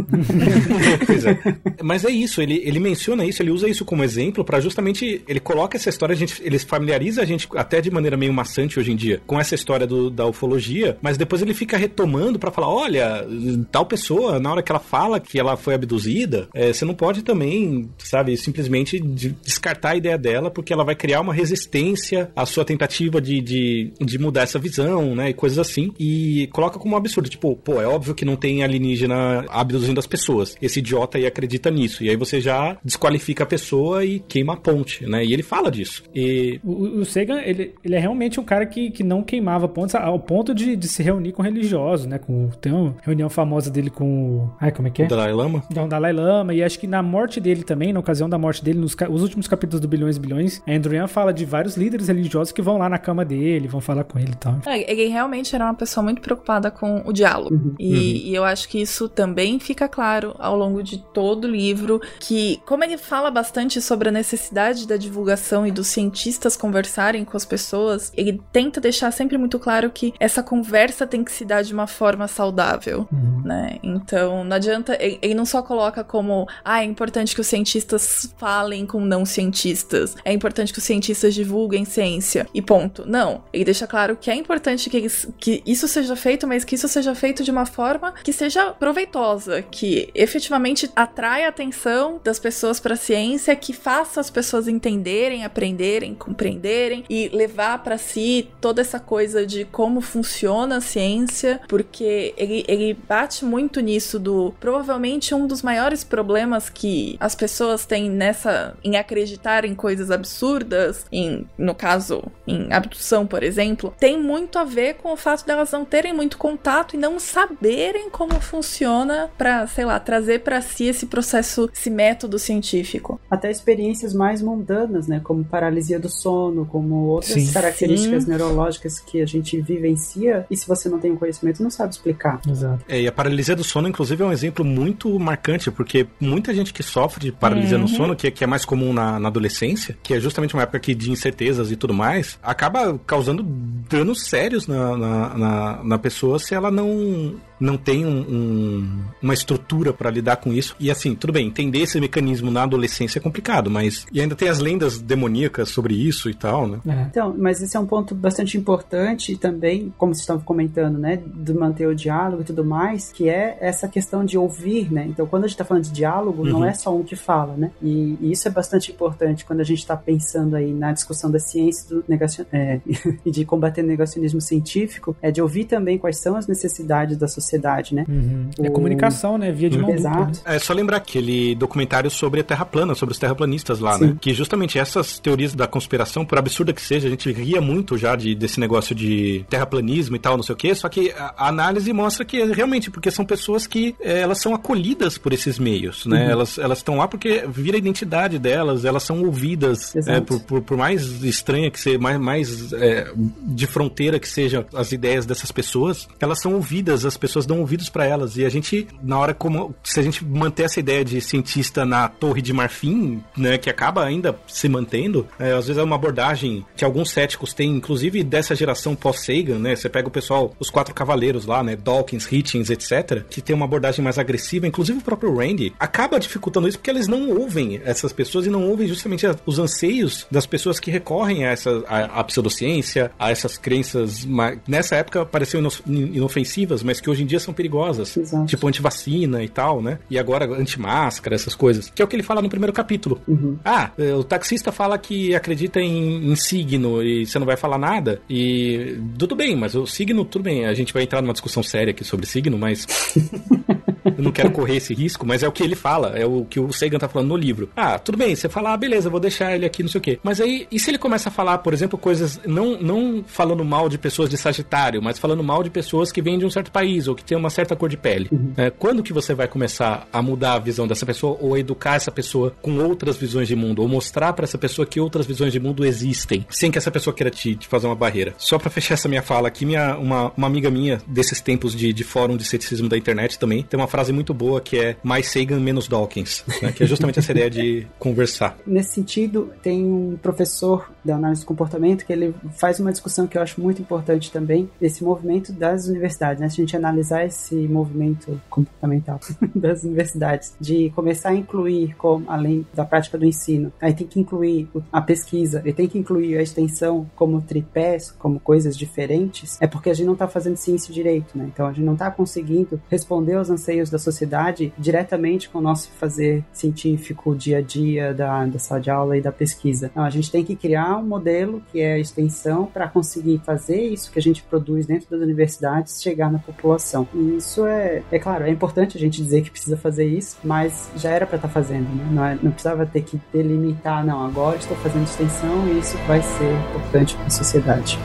Pois é. Mas é isso, ele, ele menciona isso, ele usa isso como exemplo pra justamente. Ele coloca essa história, a gente, ele familiariza a gente até de maneira meio maçante hoje em dia com essa história do- da ufologia, mas depois ele fica retomando pra falar: olha, tal pessoa, na hora que ela fala que ela foi abduzida, é, você não pode também, sabe, simplesmente de- descartar a ideia dela, porque ela vai criar uma resistência à sua tentativa de, de, de mudar essa visão, né, e coisas assim, e coloca como um absurdo, tipo, pô, é óbvio que não tem alienígena abduzindo as pessoas, esse idiota aí acredita nisso, e aí você já desqualifica a pessoa e queima a ponte, né, e ele fala disso. E O, o Sagan, ele, ele é realmente um cara que, que não queimava pontos ao ponto de, de se reunir com religiosos, né? Com, tem uma reunião famosa dele com. o- Ai, como é que é? o Dalai Lama, Então, Dalai Lama, e acho que na morte dele também, na ocasião da morte dele, nos ca- os últimos capítulos do Bilhões e Bilhões, a Andrew Yan fala de vários líderes religiosos que vão lá na cama dele, vão falar com ele e tal. É, Ele realmente era uma pessoa muito preocupada com o diálogo. E, e eu acho que isso também fica claro ao longo de todo o livro, que como ele fala bastante sobre a necessidade da divulgação e dos cientistas conversarem com as pessoas, ele tenta deixar sempre muito claro que essa conversa tem que se dar de uma forma saudável, né? Então, não adianta, ele, não só coloca como, ah, é importante que os cientistas falem com não cientistas, é importante que os cientistas divulguem ciência e ponto. Não, ele deixa claro que é importante que, eles, que isso seja feito, mas que isso seja feito de uma forma que seja proveitosa, que efetivamente atraia a atenção das pessoas para a ciência, que faça as pessoas entenderem, aprenderem, compreenderem e levar para si toda essa coisa de como funciona a ciência, porque ele, ele bate muito nisso do provavelmente um dos maiores problemas que as pessoas têm nessa em acreditar em coisas absurdas, em no caso em abdução, por exemplo, tem muito a ver com o fato delas não terem muito contato e não saberem como funciona para, sei lá, trazer para si esse processo, esse método científico. Até experiências mais mundanas, né? Como paralisia do sono, como outras Sim. características Sim. neurológicas que a gente vivencia e se você não tem o conhecimento, não sabe explicar. Exato. É, e a paralisia do sono, inclusive, é um exemplo muito marcante, porque muita gente que sofre de paralisia no sono, que, que é mais comum na, na adolescência, que é justamente uma época que de incertezas e tudo mais, acaba causando danos sérios na, na, na, na pessoa se ela não não tem um- um- uma estrutura para lidar com isso. E assim, tudo bem, entender esse mecanismo na adolescência é complicado, mas. E ainda tem as lendas demoníacas sobre isso e tal, né? É. Então, mas esse é um ponto bastante importante também, como vocês estavam comentando, né, de manter o diálogo e tudo mais, que é essa questão de ouvir, né? Então, quando a gente está falando de diálogo, não Uhum. é só um que fala, né? E, e isso é bastante importante quando a gente está pensando aí na discussão da ciência do negacion... é, e de combater o negacionismo científico, é de ouvir também quais são as necessidades da sociedade, né? Uhum. É O- comunicação, né? Via de mão dupla, né? Exato. É só lembrar aquele documentário sobre a Terra plana, sobre os terraplanistas lá, Sim. né? Que justamente essas teorias da conspiração, por absurda que seja, a gente ria muito já de, desse negócio de terraplanismo e tal, não sei o quê, só que a, análise mostra que é realmente, porque são pessoas que eh, elas são acolhidas por esses meios, né? Uhum. Elas elas estão lá porque vira a identidade delas, elas são ouvidas, é, por, por, por mais estranha que seja, mais, mais é, de fronteira que sejam as ideias dessas pessoas, elas são ouvidas, as pessoas dão ouvidos para elas. E a gente, na hora como. Se a gente manter essa ideia de cientista na Torre de Marfim, né, que acaba ainda se mantendo, é, às vezes é uma abordagem que alguns céticos têm, inclusive dessa geração pós-Sagan, né? Você pega o pessoal, os quatro cavaleiros lá, né? Dawkins, Hitchens, etc., que tem uma abordagem mais agressiva, inclusive o próprio Randy, acaba dificultando isso porque eles não ouvem essas pessoas e não ouvem justamente os anseios das pessoas que recorrem a essa a, a pseudociência, a essas crenças nessa época pareciam inofensivas, mas que hoje em dia são perigosas, Exato. tipo antivacina e tal, né? E agora anti-máscara, essas coisas, que é o que ele fala no primeiro capítulo. Uhum. Ah, é, o taxista fala que acredita em, em signo e você não vai falar nada e tudo bem, mas o signo tudo bem. A gente vai entrar numa discussão séria aqui sobre signo, mas eu não quero correr esse risco, mas é o que ele fala, é o que o Sagan tá falando no livro. Ah, tudo bem, você fala, ah, beleza, vou deixar ele aqui, não sei o quê. Mas aí, e se ele começa a falar, por exemplo, coisas, não, não falando mal de pessoas de Sagitário, mas falando mal de pessoas que vêm de um certo país ou que têm uma certa cor de pele? Uhum. É, quando que você vai começar a mudar a visão dessa pessoa ou educar essa pessoa com outras visões de mundo ou mostrar para essa pessoa que outras visões de mundo existem, sem que essa pessoa queira te, te fazer uma barreira? Só para fechar essa minha fala aqui, minha, uma, uma amiga minha desses tempos de, de fórum de ceticismo da internet também tem uma frase muito boa que é mais Sagan, menos Dawkins, né? que é justamente essa ideia de conversar. Nesse sentido, tem um professor da análise do comportamento que ele faz uma discussão que eu acho muito importante também, esse movimento das universidades, né? Se a gente analisar esse movimento comportamental das universidades, de começar a incluir, como, além da prática do ensino, aí tem que incluir a pesquisa, e tem que incluir a extensão como tripés, como coisas diferentes, é porque a gente não está fazendo ciência direito, né? Então a gente não está conseguindo responder aos anseios da sociedade diretamente com o nosso fazer científico, dia a dia da, da sala de aula e da pesquisa. Não, a gente tem que criar um modelo que é a extensão para conseguir fazer isso que a gente produz dentro das universidades chegar na população. E isso é, é claro, é importante a gente dizer que precisa fazer isso, mas já era para estar tá fazendo, né? não, é, não precisava ter que delimitar, não, agora estou fazendo extensão e isso vai ser importante para a sociedade.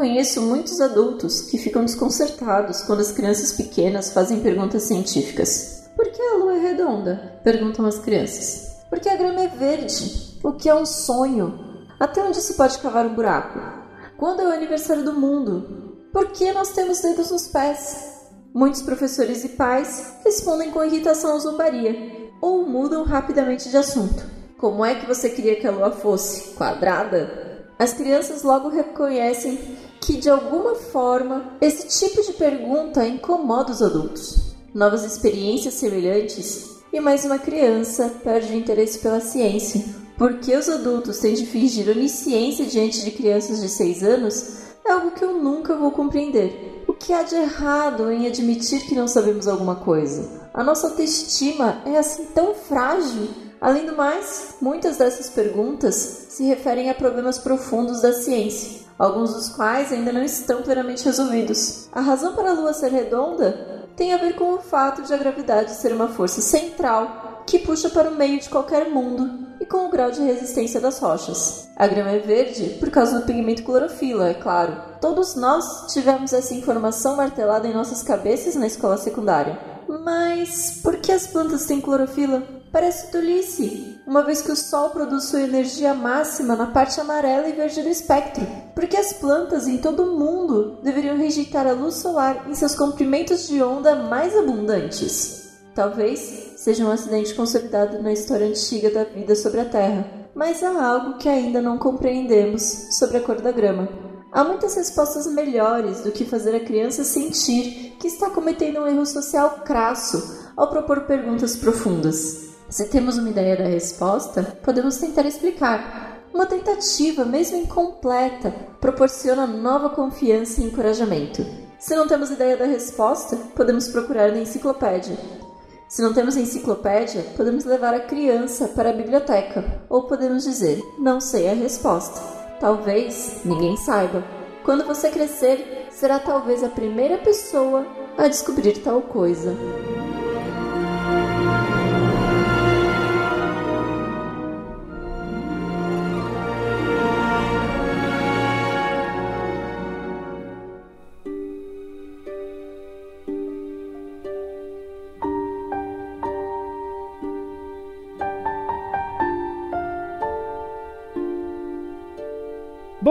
Conheço muitos adultos que ficam desconcertados quando as crianças pequenas fazem perguntas científicas. Por que a lua é redonda? perguntam as crianças. Por que a grama é verde? O que é um sonho? Até onde se pode cavar um buraco? Quando é o aniversário do mundo? Por que nós temos dedos nos pés? Muitos professores e pais respondem com irritação ou zombaria, ou mudam rapidamente de assunto. Como é que você queria que a lua fosse? Quadrada? As crianças logo reconhecem que de alguma forma esse tipo de pergunta incomoda os adultos. Novas experiências semelhantes e mais uma criança perde o interesse pela ciência. Por que os adultos têm de fingir onisciência diante de crianças de 6 anos é algo que eu nunca vou compreender. O que há de errado em admitir que não sabemos alguma coisa? A nossa autoestima é assim tão frágil. Além do mais, muitas dessas perguntas se referem a problemas profundos da ciência alguns dos quais ainda não estão plenamente resolvidos. A razão para a Lua ser redonda tem a ver com o fato de a gravidade ser uma força central que puxa para o meio de qualquer mundo e com o grau de resistência das rochas. A grama é verde por causa do pigmento clorofila, é claro. Todos nós tivemos essa informação martelada em nossas cabeças na escola secundária. Mas por que as plantas têm clorofila? Parece tolice, uma vez que o Sol produz sua energia máxima na parte amarela e verde do espectro. Porque as plantas em todo o mundo deveriam rejeitar a luz solar em seus comprimentos de onda mais abundantes. Talvez seja um acidente consolidado na história antiga da vida sobre a Terra, mas há algo que ainda não compreendemos sobre a cor da grama. Há muitas respostas melhores do que fazer a criança sentir que está cometendo um erro social crasso ao propor perguntas profundas. Se temos uma ideia da resposta, podemos tentar explicar. Uma tentativa, mesmo incompleta, proporciona nova confiança e encorajamento. Se não temos ideia da resposta, podemos procurar na enciclopédia. Se não temos enciclopédia, podemos levar a criança para a biblioteca, ou podemos dizer: Não sei a resposta. Talvez ninguém saiba. Quando você crescer, será talvez a primeira pessoa a descobrir tal coisa.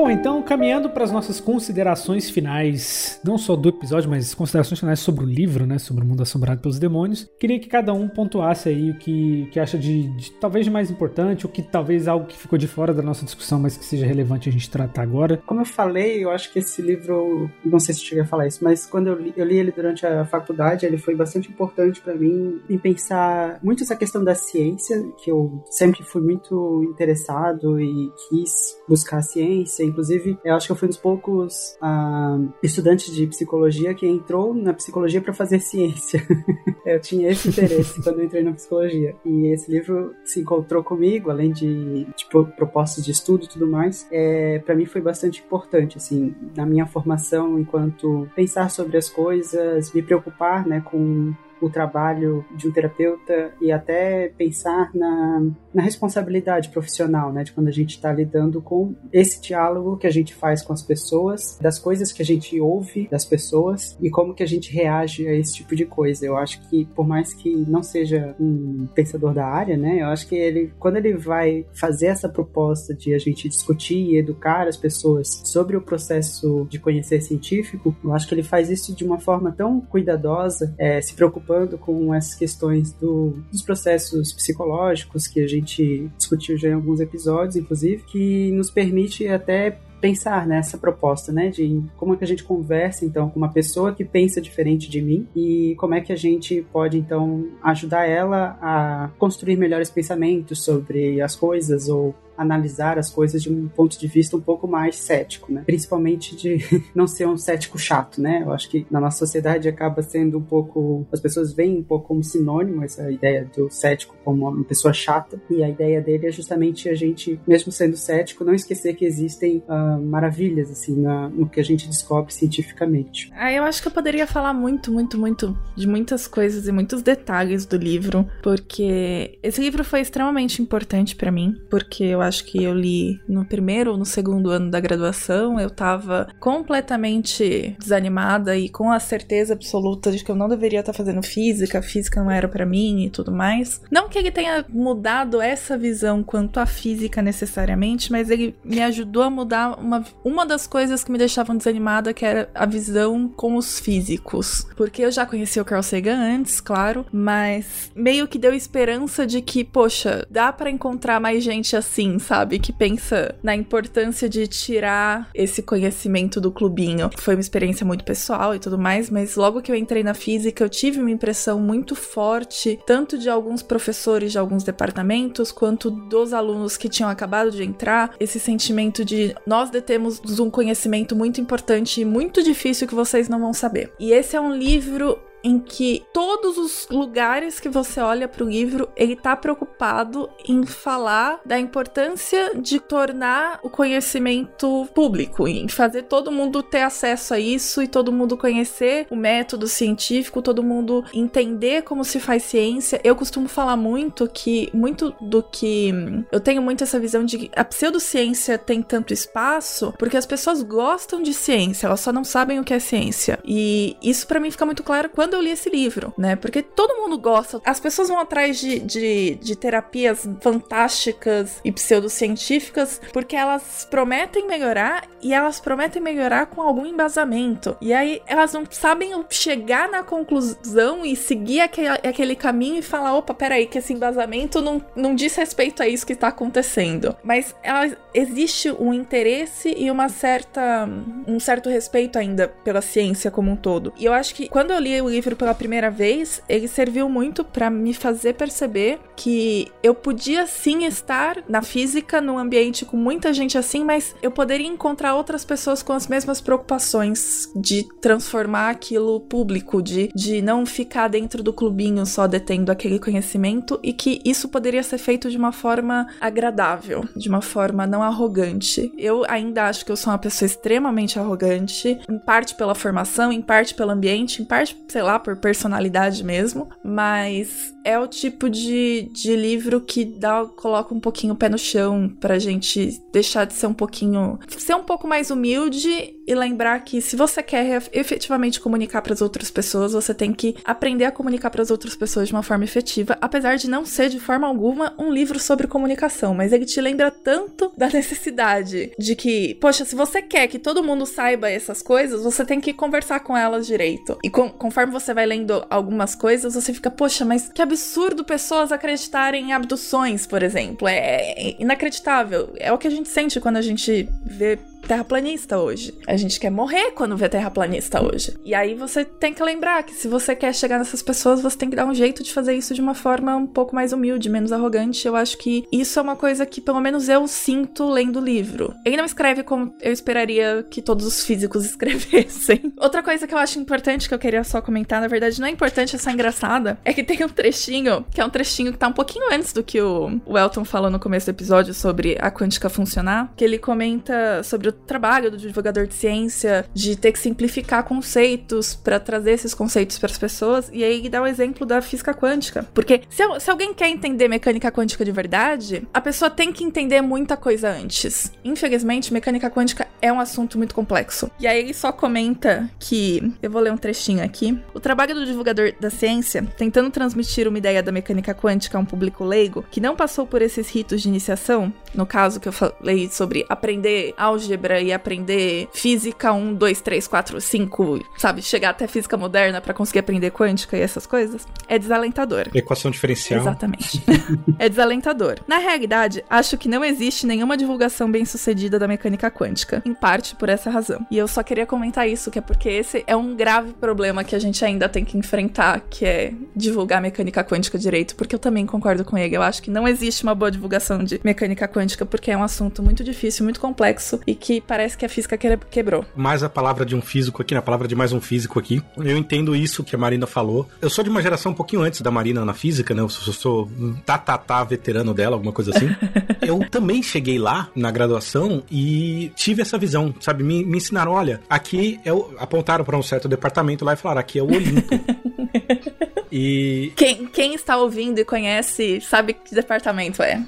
Bom, então caminhando para as nossas considerações finais, não só do episódio, mas considerações finais sobre o livro, né, sobre o mundo assombrado pelos demônios. Queria que cada um pontuasse aí o que, que acha de, de talvez mais importante, ou que talvez algo que ficou de fora da nossa discussão, mas que seja relevante a gente tratar agora. Como eu falei, eu acho que esse livro, não sei se cheguei a falar isso, mas quando eu li, eu li ele durante a faculdade, ele foi bastante importante para mim em pensar muito essa questão da ciência, que eu sempre fui muito interessado e quis buscar a ciência. Inclusive, eu acho que eu fui um dos poucos uh, estudantes de psicologia que entrou na psicologia para fazer ciência. eu tinha esse interesse quando entrei na psicologia. E esse livro se encontrou comigo, além de tipo, propostas de estudo e tudo mais. É, para mim foi bastante importante, assim, na minha formação enquanto pensar sobre as coisas, me preocupar, né, com o trabalho de um terapeuta e até pensar na, na responsabilidade profissional, né? De quando a gente está lidando com esse diálogo que a gente faz com as pessoas, das coisas que a gente ouve das pessoas e como que a gente reage a esse tipo de coisa. Eu acho que, por mais que não seja um pensador da área, né? Eu acho que ele, quando ele vai fazer essa proposta de a gente discutir e educar as pessoas sobre o processo de conhecer científico, eu acho que ele faz isso de uma forma tão cuidadosa, é, se preocupando preocupando com essas questões do, dos processos psicológicos que a gente discutiu já em alguns episódios, inclusive, que nos permite até pensar nessa proposta, né, de como é que a gente conversa então com uma pessoa que pensa diferente de mim e como é que a gente pode então ajudar ela a construir melhores pensamentos sobre as coisas ou analisar as coisas de um ponto de vista um pouco mais cético, né? Principalmente de não ser um cético chato, né? Eu acho que na nossa sociedade acaba sendo um pouco. As pessoas veem um pouco como sinônimo essa ideia do cético como uma pessoa chata, e a ideia dele é justamente a gente, mesmo sendo cético, não esquecer que existem uh, maravilhas, assim, na, no que a gente descobre cientificamente. Ah, eu acho que eu poderia falar muito, muito, muito de muitas coisas e muitos detalhes do livro, porque esse livro foi extremamente importante para mim, porque eu acho que eu li no primeiro ou no segundo ano da graduação, eu tava completamente desanimada e com a certeza absoluta de que eu não deveria estar fazendo física, física não era para mim e tudo mais. Não que ele tenha mudado essa visão quanto à física necessariamente, mas ele me ajudou a mudar uma, uma das coisas que me deixavam desanimada, que era a visão com os físicos. Porque eu já conhecia o Carl Sagan antes, claro, mas meio que deu esperança de que, poxa, dá para encontrar mais gente assim, sabe? Que pensa na importância de tirar esse conhecimento do clubinho. Foi uma experiência muito pessoal e tudo mais, mas logo que eu entrei na física, eu tive uma impressão muito forte, tanto de alguns professores de alguns departamentos, quanto dos alunos que tinham acabado de entrar, esse sentimento de nós detemos um conhecimento muito importante e muito difícil que vocês não vão saber. E esse é um livro em que todos os lugares que você olha para o livro, ele tá preocupado em falar da importância de tornar o conhecimento público, em fazer todo mundo ter acesso a isso e todo mundo conhecer o método científico, todo mundo entender como se faz ciência. Eu costumo falar muito que muito do que eu tenho muito essa visão de que a pseudociência tem tanto espaço porque as pessoas gostam de ciência, elas só não sabem o que é ciência. E isso para mim fica muito claro quando quando eu li esse livro, né? Porque todo mundo gosta. As pessoas vão atrás de, de, de terapias fantásticas e pseudocientíficas porque elas prometem melhorar e elas prometem melhorar com algum embasamento. E aí elas não sabem chegar na conclusão e seguir aquele, aquele caminho e falar: opa, peraí, que esse embasamento não, não diz respeito a isso que está acontecendo. Mas ela, existe um interesse e uma certa, um certo respeito ainda pela ciência como um todo. E eu acho que quando eu li o livro, pela primeira vez, ele serviu muito para me fazer perceber que eu podia sim estar na física, num ambiente com muita gente assim, mas eu poderia encontrar outras pessoas com as mesmas preocupações de transformar aquilo público, de, de não ficar dentro do clubinho só detendo aquele conhecimento e que isso poderia ser feito de uma forma agradável, de uma forma não arrogante. Eu ainda acho que eu sou uma pessoa extremamente arrogante, em parte pela formação, em parte pelo ambiente, em parte, sei lá, por personalidade mesmo, mas é o tipo de, de livro que dá, coloca um pouquinho o pé no chão pra gente deixar de ser um pouquinho. ser um pouco mais humilde e lembrar que se você quer efetivamente comunicar para as outras pessoas, você tem que aprender a comunicar para as outras pessoas de uma forma efetiva, apesar de não ser de forma alguma um livro sobre comunicação, mas ele te lembra tanto da necessidade de que, poxa, se você quer que todo mundo saiba essas coisas, você tem que conversar com elas direito. E com, conforme você vai lendo algumas coisas, você fica, poxa, mas que absurdo pessoas acreditarem em abduções, por exemplo. É, é inacreditável. É o que a gente sente quando a gente vê terraplanista hoje. A gente quer morrer quando vê terraplanista hoje. E aí você tem que lembrar que se você quer chegar nessas pessoas, você tem que dar um jeito de fazer isso de uma forma um pouco mais humilde, menos arrogante. Eu acho que isso é uma coisa que pelo menos eu sinto lendo o livro. Ele não escreve como eu esperaria que todos os físicos escrevessem. Outra coisa que eu acho importante que eu queria só comentar, na verdade não é importante, é só engraçada, é que tem um trechinho, que é um trechinho que tá um pouquinho antes do que o, o Elton falou no começo do episódio sobre a quântica funcionar, que ele comenta sobre o trabalho do divulgador de ciência, de ter que simplificar conceitos para trazer esses conceitos para as pessoas. E aí dá o exemplo da física quântica. Porque se, se alguém quer entender mecânica quântica de verdade, a pessoa tem que entender muita coisa antes. Infelizmente, mecânica quântica é um assunto muito complexo. E aí ele só comenta que. Eu vou ler um trechinho aqui. O trabalho do divulgador da ciência, tentando transmitir uma ideia da mecânica quântica a um público leigo que não passou por esses ritos de iniciação, no caso que eu falei sobre aprender álgebra álgebra e aprender física 1, 2, 3, 4, 5, sabe? Chegar até física moderna para conseguir aprender quântica e essas coisas, é desalentador. Equação diferencial. Exatamente. é desalentador. Na realidade, acho que não existe nenhuma divulgação bem sucedida da mecânica quântica, em parte por essa razão. E eu só queria comentar isso, que é porque esse é um grave problema que a gente ainda tem que enfrentar, que é divulgar mecânica quântica direito, porque eu também concordo com ele. Eu acho que não existe uma boa divulgação de mecânica quântica, porque é um assunto muito difícil, muito complexo e que parece que a física quebrou. Mais a palavra de um físico aqui, na palavra de mais um físico aqui. Eu entendo isso que a Marina falou. Eu sou de uma geração um pouquinho antes da Marina na física, né? Eu sou, sou tá, tá, tá veterano dela, alguma coisa assim. eu também cheguei lá na graduação e tive essa visão, sabe? Me, me ensinaram, olha, aqui é o, apontaram para um certo departamento lá e falaram, aqui é o Olimpo. E. Quem, quem está ouvindo e conhece sabe que departamento é.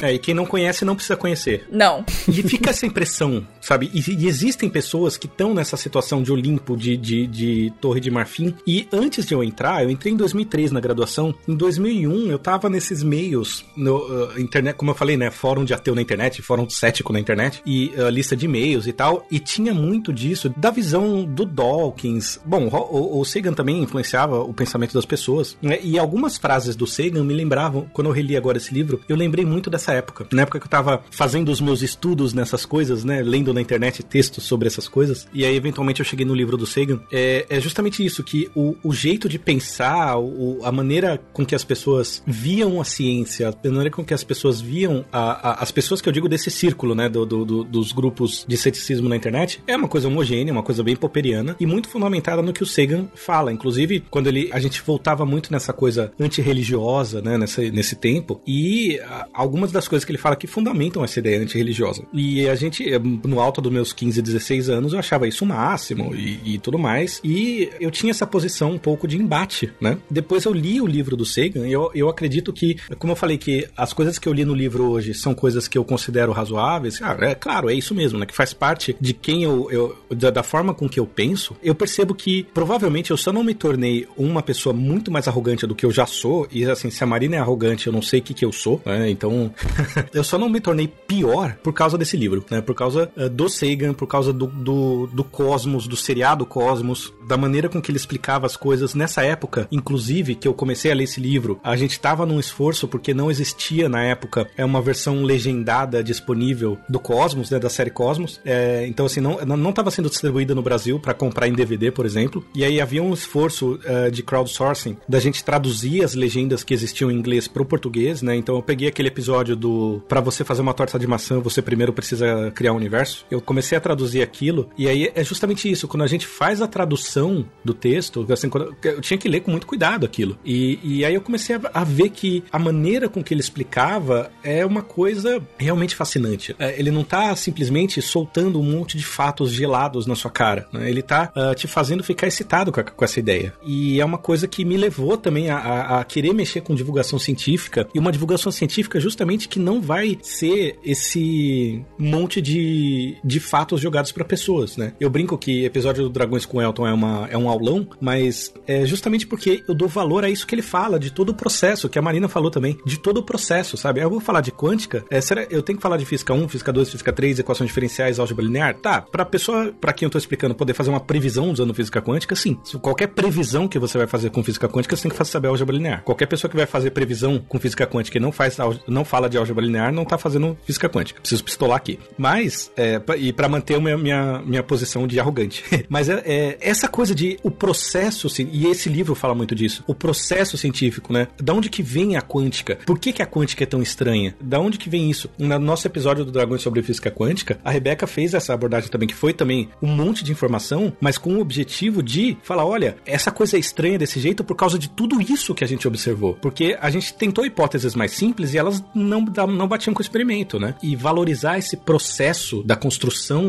É, e quem não conhece não precisa conhecer. Não. E fica essa impressão, sabe? E, e existem pessoas que estão nessa situação de Olimpo, de, de, de, Torre de Marfim. E antes de eu entrar, eu entrei em 2003 na graduação. Em 2001, eu tava nesses meios, no uh, internet, como eu falei, né? Fórum de ateu na internet, fórum cético na internet, e uh, lista de e-mails e tal. E tinha muito disso, da visão do Dawkins. Bom, o, o Sagan também influenciava o pensamento das pessoas. Né? E algumas frases do Sagan me lembravam, quando eu reli agora esse livro, eu lembrei muito dessa época. Na época que eu tava fazendo os meus estudos nessas coisas, né? Lendo na internet textos sobre essas coisas. E aí, eventualmente, eu cheguei no livro do Sagan. É, é justamente isso, que o, o jeito de pensar, o, a maneira com que as pessoas viam a ciência, a maneira com que as pessoas viam a, a, as pessoas que eu digo desse círculo, né? Do, do, do, dos grupos de ceticismo na internet, é uma coisa homogênea, uma coisa bem popperiana e muito fundamentada no que o Sagan fala. Inclusive, quando ele a gente voltava muito nessa coisa antirreligiosa, né? Nessa, nesse tempo. E a, algumas das coisas que ele fala que fundamentam essa ideia antirreligiosa. E a gente, no alto dos meus 15, 16 anos, eu achava isso o máximo e, e, tudo mais. E eu tinha essa posição um pouco de embate, né? Depois eu li o livro do Sagan e eu, eu acredito que, como eu falei, que as coisas que eu li no livro hoje são coisas que eu considero razoáveis. Ah, é claro, é isso mesmo, né? Que faz parte de quem eu, eu da, da forma com que eu penso. Eu percebo que provavelmente eu só não me tornei uma pessoa muito mais arrogante do que eu já sou. E assim, se a Marina é arrogante, eu não sei o que, que eu sou, né? Então eu só não me tornei pior por causa desse livro, né? Por causa uh, do Sagan, por causa do, do, do Cosmos, do seriado Cosmos, da maneira com que ele explicava as coisas. Nessa época, inclusive, que eu comecei a ler esse livro, a gente tava num esforço porque não existia na época é uma versão legendada disponível do Cosmos, né? Da série Cosmos. É, então, assim, não, não tava sendo distribuída no Brasil para comprar em DVD, por exemplo. E aí havia um esforço uh, de crowdsourcing da gente traduzir as legendas que existiam em inglês pro português, né? Então eu peguei aquele episódio do para você fazer uma torta de maçã, você primeiro precisa criar um universo. Eu comecei a traduzir aquilo e aí é justamente isso, quando a gente faz a tradução do texto, assim, eu tinha que ler com muito cuidado aquilo. E, e aí eu comecei a, a, ver que a maneira com que ele explicava é uma coisa realmente fascinante. É, ele não tá simplesmente soltando um monte de fatos gelados na sua cara, né? Ele tá uh, te fazendo ficar excitado com, a, com, essa ideia. E é uma coisa que me levou também a, a, a querer mexer com divulgação científica e uma divulgação científica justamente que não vai ser esse monte de de, fatos jogados para pessoas, né? Eu brinco que episódio do Dragões com Elton é, uma, é um aulão, mas é justamente porque eu dou valor a isso que ele fala, de todo o processo, que a Marina falou também, de todo o processo, sabe? Eu vou falar de quântica, é, será, eu tenho que falar de física 1, física 2, física 3, equações diferenciais, álgebra linear? Tá, pra pessoa, para quem eu tô explicando, poder fazer uma previsão usando física quântica, sim. Qualquer previsão que você vai fazer com física quântica, você tem que saber álgebra linear. Qualquer pessoa que vai fazer previsão com física quântica e não faz não fala de álgebra linear, não tá fazendo física quântica. Preciso pistolar aqui. Mas, é, e para manter minha, minha, minha posição de arrogante. Mas é, é, essa coisa de o processo, e esse livro fala muito disso, o processo científico, né? Da onde que vem a quântica? Por que, que a quântica é tão estranha? Da onde que vem isso? No nosso episódio do Dragões sobre física quântica, a Rebeca fez essa abordagem também, que foi também um monte de informação, mas com o objetivo de falar: olha, essa coisa é estranha desse jeito por causa de tudo isso que a gente observou. Porque a gente tentou hipóteses mais simples e elas não, não batiam com o experimento, né? E valorizar esse processo da construção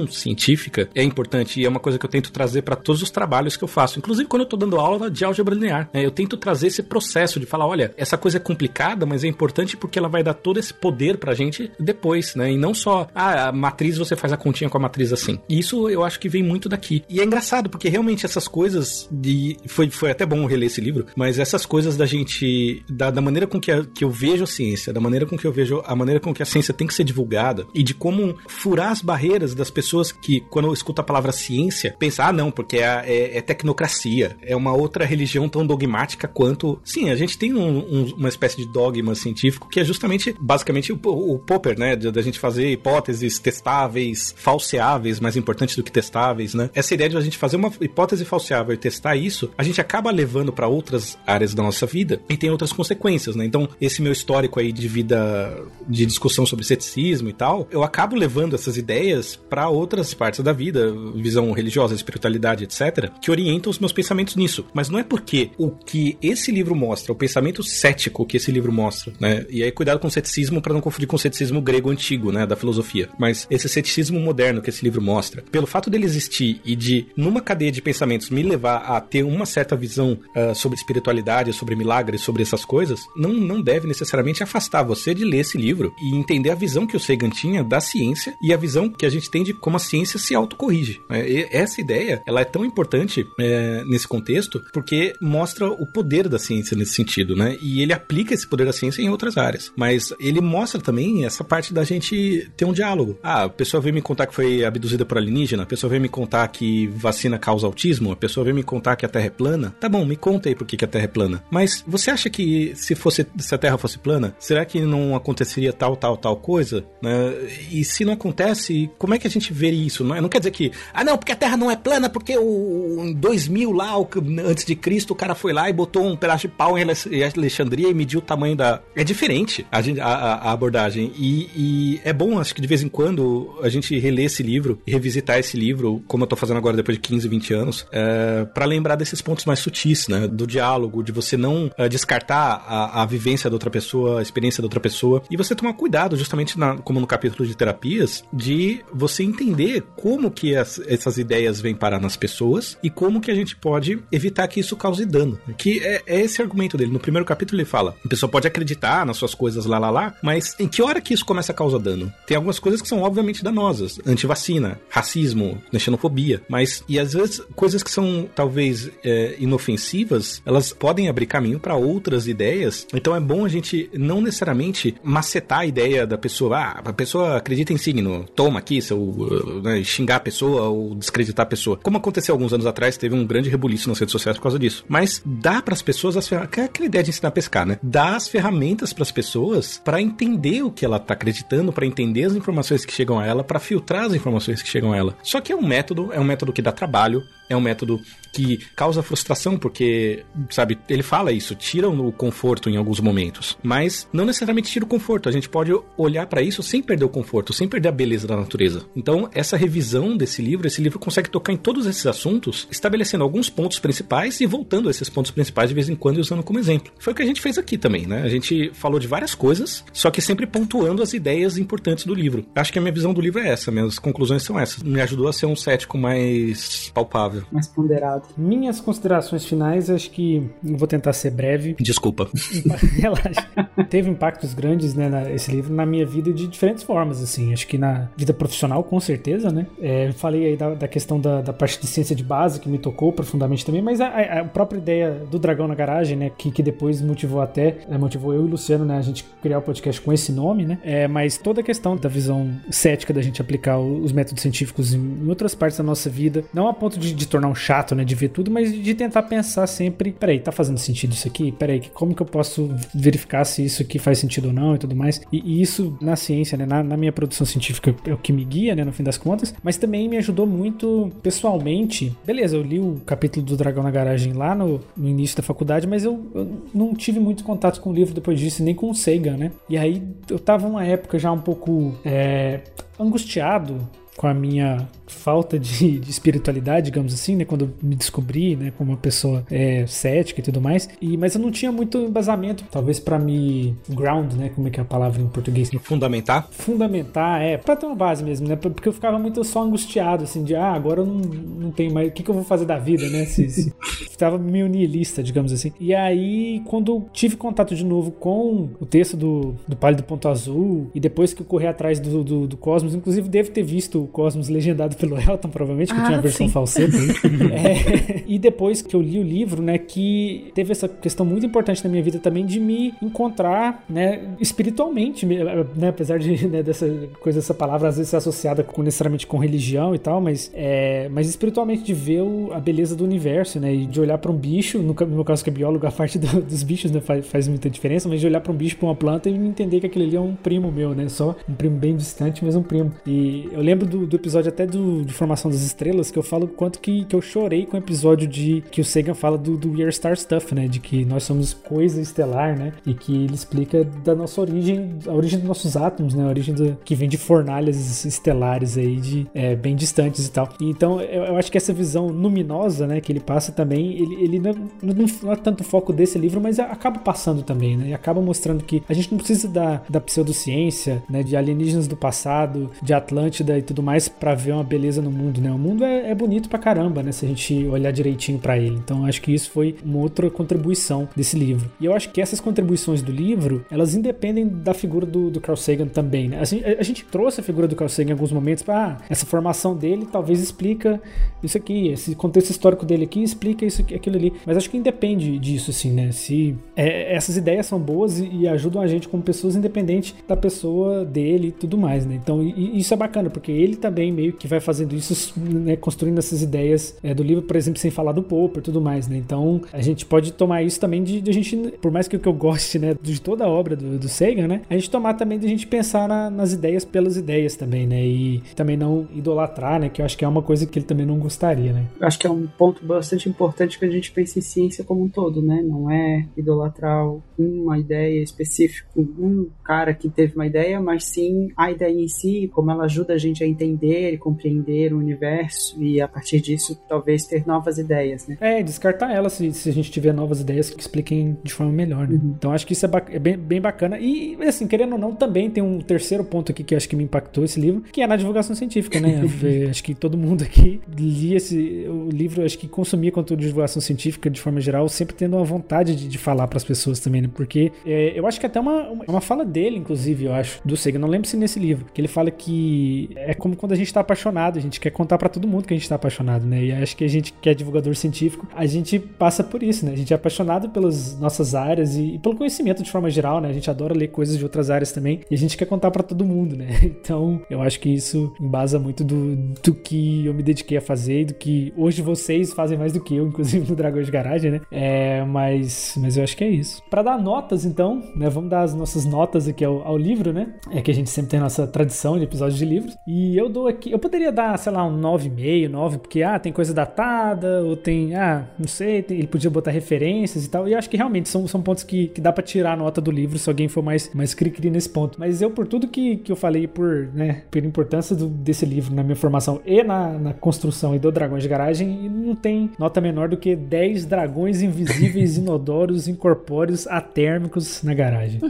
científica é importante e é uma coisa que eu tento trazer para todos os trabalhos que eu faço. Inclusive quando eu tô dando aula de álgebra linear, né? Eu tento trazer esse processo de falar: olha, essa coisa é complicada, mas é importante porque ela vai dar todo esse poder pra gente depois, né? E não só, ah, a matriz você faz a continha com a matriz assim. E isso eu acho que vem muito daqui. E é engraçado, porque realmente essas coisas de. Foi, foi até bom reler esse livro, mas essas coisas da gente. Da, da maneira com que, a, que eu vejo a ciência, da maneira com que eu vejo a maneira com que a ciência tem que ser divulgada e de como furar as barreiras das pessoas que, quando eu escuto a palavra ciência, pensam, ah, não, porque é, é, é tecnocracia, é uma outra religião tão dogmática quanto. Sim, a gente tem um, um, uma espécie de dogma científico que é justamente, basicamente, o, o Popper, né? Da gente fazer hipóteses testáveis, falseáveis, mais importante do que testáveis, né? Essa ideia de a gente fazer uma hipótese falseável e testar isso, a gente acaba levando para outras áreas da nossa vida e tem outras consequências, né? Então, esse meu histórico aí de vida, de discussão sobre ceticismo e tal, eu acabo levando essas ideias para outras partes da vida, visão religiosa, espiritualidade, etc., que orientam os meus pensamentos nisso. Mas não é porque o que esse livro mostra, o pensamento cético que esse livro mostra, né? E aí cuidado com o ceticismo para não confundir com o ceticismo grego antigo, né, da filosofia. Mas esse ceticismo moderno que esse livro mostra, pelo fato dele existir e de numa cadeia de pensamentos me levar a ter uma certa visão uh, sobre espiritualidade, sobre milagres, sobre essas coisas, não, não deve necessariamente afastar você de ler esse livro e entender a visão que o Sagan tinha da ciência e a visão que a gente tem de como a ciência se autocorrige. É, essa ideia, ela é tão importante é, nesse contexto porque mostra o poder da ciência nesse sentido, né? E ele aplica esse poder da ciência em outras áreas. Mas ele mostra também essa parte da gente ter um diálogo. Ah, a pessoa veio me contar que foi abduzida por alienígena, a pessoa veio me contar que vacina causa autismo, a pessoa veio me contar que a Terra é plana. Tá bom, me conta aí por que, que a Terra é plana. Mas você acha que se fosse se a Terra fosse plana, será que não aconteceria tal, tal, tal coisa? Né? E se não acontece, como é que a gente vê isso? Não, é? não quer dizer que, ah não, porque a Terra não é plana, porque o, em 2000 lá, o, antes de Cristo, o cara foi lá e botou um pedaço de pau em Alexandria e mediu o tamanho da... É diferente a, a, a abordagem. E, e, é bom, acho que de vez em quando, a gente reler esse livro revisitar esse livro, como eu tô fazendo agora depois de 15, 20 anos, é, para lembrar desses pontos mais sutis, né? Do diálogo, de você não é, descartar a, a, vivência da outra pessoa, a experiência da outra pessoa, e você tomar cuidado, justamente na, como no capítulo de terapias, de você entender como que as, essas ideias vêm parar nas pessoas e como que a gente pode evitar que isso cause dano. Que é, é esse argumento dele. No primeiro capítulo ele fala: a pessoa pode acreditar nas suas coisas lá, lá, lá, mas em que hora que isso começa a causar dano? Tem algumas coisas que são obviamente danosas: antivacina, racismo, xenofobia, mas e às vezes coisas que são talvez é, inofensivas, elas podem abrir caminho para outras ideias. Então é bom a gente não necessariamente macetar a ideia da pessoa. Ah, a pessoa acredita em signo, toma aqui, seu, né, xingar a pessoa ou descreditar a pessoa. Como aconteceu alguns anos atrás, teve um grande rebuliço nas redes sociais por causa disso. Mas dá para as pessoas as ferramentas. É aquela ideia de ensinar a pescar, né? Dá as ferramentas para as pessoas para entender o que ela tá acreditando, para entender as informações que chegam a ela, para filtrar as informações que chegam a ela. Só que é um método, é um método que dá trabalho, é um método que causa frustração, porque, sabe, ele fala isso, tira o conforto em alguns momentos, mas não necessariamente tira o conforto. A gente pode olhar para isso sem perder o conforto, sem perder a beleza da natureza. Então, essa revisão desse livro, esse livro consegue tocar em todos esses assuntos, estabelecendo alguns pontos principais e voltando a esses pontos principais de vez em quando e usando como exemplo. Foi o que a gente fez aqui também, né? A gente falou de várias coisas, só que sempre pontuando as ideias importantes do livro. Acho que a minha visão do livro é essa, minhas conclusões são essas. Me ajudou a ser um cético mais palpável. Mais ponderado. Minhas considerações finais, acho que vou tentar ser breve. Desculpa. Relaxa. Teve impactos grandes, né, na, esse livro na minha vida de diferentes formas, assim. Acho que na vida profissional, com certeza, né. É, falei aí da, da questão da, da, parte de ciência de base, que me tocou profundamente também, mas a, a própria ideia do dragão na garagem, né, que, que depois motivou até, é, motivou eu e o Luciano, né, a gente criar o podcast com esse nome, né. É, mas toda a questão da visão cética da gente aplicar os métodos científicos em, em outras partes da nossa vida, não a ponto de, de tornar um chato, né, de ver tudo, mas de tentar pensar sempre, peraí, tá fazendo sentido isso aqui? Peraí, como que eu posso verificar se isso aqui faz sentido ou não e tudo mais? E, e isso na ciência, né, na, na, minha produção científica é o que me guia, né, no fim das contas, mas também me ajudou muito pessoalmente. Beleza, eu li o capítulo do Dragão na Garagem lá no, no início da faculdade, mas eu, eu não tive muito contato com o livro depois disso, nem com o Seigan, né? E aí eu tava uma época já um pouco é, angustiado com a minha falta de, de, espiritualidade, digamos assim, né? Quando eu me descobri, né, como uma pessoa é, cética e tudo mais. E, mas eu não tinha muito embasamento, talvez para me ground, né? Como é que é a palavra em português? Fundamentar? Fundamentar, é, pra ter uma base mesmo, né? Porque eu ficava muito só angustiado, assim, de, ah, agora eu não, não tenho mais, o que, que eu vou fazer da vida, né? Se, se... Tava meio nihilista, digamos assim. E aí, quando tive contato de novo com o texto do, do Pálido Ponto Azul, e depois que eu corri atrás do, do, do Cosmos, inclusive devo ter visto Cosmos legendado pelo Elton, provavelmente, que ah, tinha a versão falseta. é, e depois que eu li o livro, né, que teve essa questão muito importante na minha vida também de me encontrar, né, espiritualmente, né, apesar de né, dessa coisa, essa palavra às vezes ser associada com, necessariamente com religião e tal, mas, é, mas espiritualmente de ver o, a beleza do universo, né, e de olhar para um bicho, no, no, meu caso que é biólogo, a parte do, dos bichos, né, faz, faz, muita diferença, mas de olhar para um bicho, para uma planta e entender que aquele ali é um primo meu, né, só um primo bem distante, mas um primo. E eu lembro do, do episódio até do, de Formação das Estrelas, que eu falo quanto que, que eu chorei com o episódio de que o Sagan fala do, do We Are Star Stuff, né? De que nós somos coisa estelar, né? E que ele explica da nossa origem, a origem dos nossos átomos, né? A origem do, que vem de fornalhas estelares aí, de é, bem distantes e tal. Então eu, eu, acho que essa visão luminosa, né? Que ele passa também, ele, ele não, não, não é tanto foco desse livro, mas acaba passando também, né? E acaba mostrando que a gente não precisa da, da pseudociência, né? De alienígenas do passado, de Atlântida e tudo mais para ver uma beleza no mundo, né? O mundo é, é bonito pra caramba, né? Se a gente olhar direitinho para ele. Então acho que isso foi uma outra contribuição desse livro. E eu acho que essas contribuições do livro, elas independem da figura do, do Carl Sagan também, né? A, a gente trouxe a figura do Carl Sagan em alguns momentos para ah, essa formação dele talvez explica isso aqui, esse contexto histórico dele aqui explica isso aqui, aquilo ali. Mas acho que independe disso, assim, né? Se é, essas ideias são boas e, e, ajudam a gente como pessoas independente da pessoa dele e tudo mais, né? Então e, isso é bacana porque ele também meio que vai fazendo isso, né, construindo essas ideias é, do livro, por exemplo, sem falar do Popper e tudo mais, né? Então a gente pode tomar isso também de, de a gente, por mais que eu goste, né, de toda a obra do, do Sagan, né? A gente tomar também de a gente pensar na, nas ideias pelas ideias também, né? E também não idolatrar, né? Que eu acho que é uma coisa que ele também não gostaria, né? Acho que é um ponto bastante importante que a gente pense em ciência como um todo, né? Não é idolatrar uma ideia específica, um cara que teve uma ideia, mas sim a ideia em si, como ela ajuda a gente a entender e compreender o universo e a partir disso talvez ter novas ideias, né? É, descartar ela se, se a gente tiver novas ideias que expliquem de forma melhor, né? Uhum. Então acho que isso é, é, bem, bem bacana. E assim, querendo ou não, também tem um terceiro ponto aqui que acho que me impactou esse livro, que é na divulgação científica, né? acho que todo mundo aqui lia esse o livro, acho que consumia conteúdo de divulgação científica de forma geral, sempre tendo uma vontade de, de falar para as pessoas também, né? Porque é, eu acho que até uma, uma fala dele, inclusive, eu acho, do Sega, não lembro se nesse livro, que ele fala que é como quando a gente tá apaixonado, a gente quer contar para todo mundo que a gente tá apaixonado, né? E acho que a gente que é divulgador científico, a gente passa por isso, né? A gente é apaixonado pelas nossas áreas e, e pelo conhecimento de forma geral, né? A gente adora ler coisas de outras áreas também e a gente quer contar para todo mundo, né? Então, eu acho que isso embasa muito do, do que eu me dediquei a fazer e do que hoje vocês fazem mais do que eu, inclusive no Dragões de Garagem, né? É, mas, mas eu acho que é isso. Para dar notas, então, né? Vamos dar as nossas notas aqui ao, ao livro, né? É que a gente sempre tem a nossa tradição de episódios de livros. E eu dou aqui, eu poderia dar, sei lá, um 9,5, 9, porque, ah, tem coisa datada, ou tem, ah, não sei, tem, ele podia botar referências e tal. E eu acho que realmente são, são pontos que, que dá para tirar a nota do livro se alguém for mais, mais cri-cri nesse ponto. Mas eu, por tudo que, que eu falei, por, né, pela importância do, desse livro na minha formação e na, na construção e do Dragões de Garagem, não tem nota menor do que 10 dragões invisíveis, inodoros, incorpóreos, atérmicos na garagem.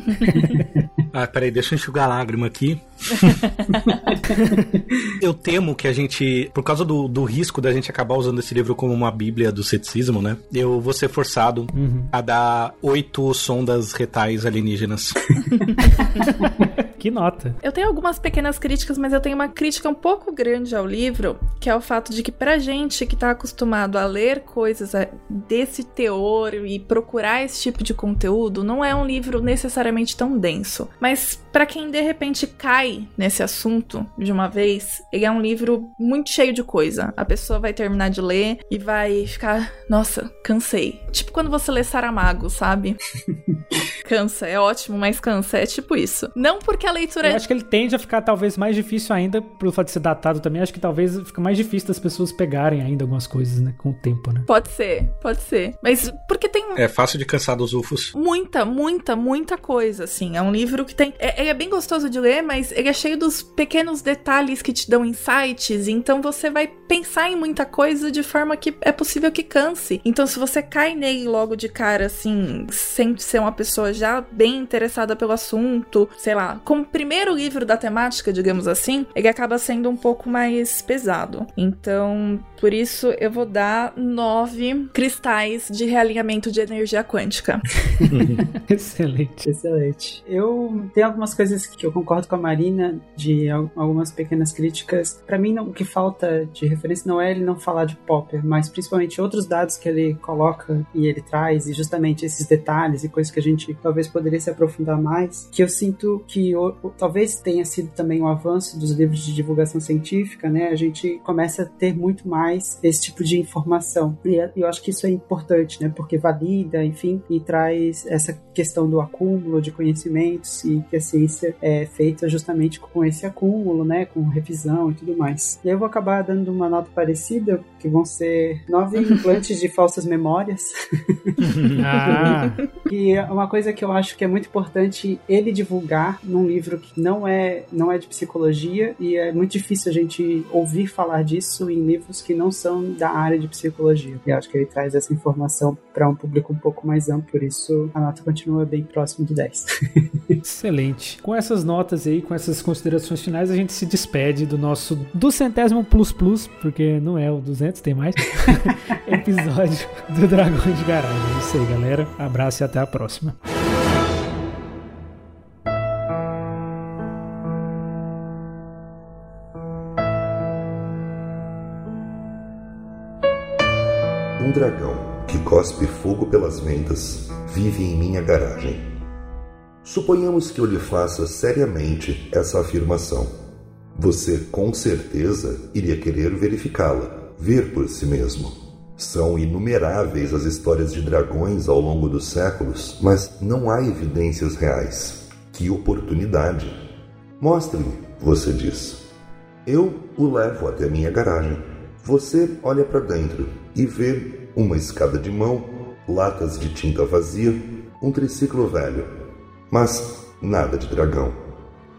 ah, peraí, deixa eu enxugar a lágrima aqui. Eu temo que a gente, por causa do, do risco da gente acabar usando esse livro como uma bíblia do ceticismo, né? Eu vou ser forçado a dar oito sondas retais alienígenas. Que nota. Eu tenho algumas pequenas críticas, mas eu tenho uma crítica um pouco grande ao livro, que é o fato de que pra gente que tá acostumado a ler coisas é, desse teor e procurar esse tipo de conteúdo, não é um livro necessariamente tão denso. Mas pra quem de repente cai nesse assunto de uma vez, ele é um livro muito cheio de coisa. A pessoa vai terminar de ler e vai ficar, nossa, cansei. Tipo quando você lê Saramago, sabe? cansa, é ótimo, mas cansa, é tipo isso. Não porque a leitura Eu acho que ele tende a ficar talvez mais difícil ainda, pelo fato de ser datado também. Acho que talvez fica mais difícil das pessoas pegarem ainda algumas coisas, né? Com o tempo, né? Pode ser, pode ser. Mas porque tem É fácil de cansar dos ufos. muita, muita, muita coisa, assim. É um livro que tem. É, ele é bem gostoso de ler, mas ele é cheio dos pequenos detalhes que te dão insights. Então você vai pensar em muita coisa de forma que é possível que canse. Então, se você cai nele logo de cara, assim, sem ser uma pessoa já bem interessada pelo assunto, sei lá, como primeiro livro da temática, digamos assim, ele acaba sendo um pouco mais pesado. Então, por isso eu vou dar nove cristais de realinhamento de energia quântica. Excelente. Excelente. Eu tenho algumas coisas que eu concordo com a Marina, de al- algumas pequenas críticas. Pra mim, não- o que falta de referência não é ele não falar de Popper, mas principalmente outros dados que ele coloca e ele traz, e justamente esses detalhes e coisas que a gente talvez poderia se aprofundar mais, que eu sinto que o- o- talvez tenha sido também o avanço dos livros de divulgação científica, né? A gente começa a ter muito mais esse tipo de informação. E é- eu acho que isso é importante, né? Porque valida, enfim, e traz essa questão do acúmulo de conhecimentos e que a ciência é feita justamente com esse acúmulo, né? Com revisão e tudo mais. E eu vou acabar dando uma nota parecida, que vão ser nove implantes de falsas memórias. Ah, E é uma coisa que eu acho que é muito importante ele divulgar num livro que não é, não é de psicologia e é muito difícil a gente ouvir falar disso em livros que não são da área de psicologia. E eu acho que ele traz essa informação para um público um pouco mais amplo, por isso a nota continua bem próximo do 10. excelente. Com essas notas aí, com essas considerações finais, a gente se despede do nosso do centésimo plus plus, porque não é o 200, tem mais, episódio do Dragão de Garagem. É isso aí, galera. Abraço e até a próxima. Um dragão que cospe fogo pelas ventas vive em minha garagem. Suponhamos que eu lhe faça seriamente essa afirmação. Você com certeza iria querer verificá-la, ver por si mesmo. São inumeráveis as histórias de dragões ao longo dos séculos, mas não há evidências reais. Que oportunidade! Mostre-me, você diz. Eu o levo até minha garagem. Você olha para dentro e vê uma escada de mão, latas de tinta vazia, um triciclo velho. Mas nada de dragão.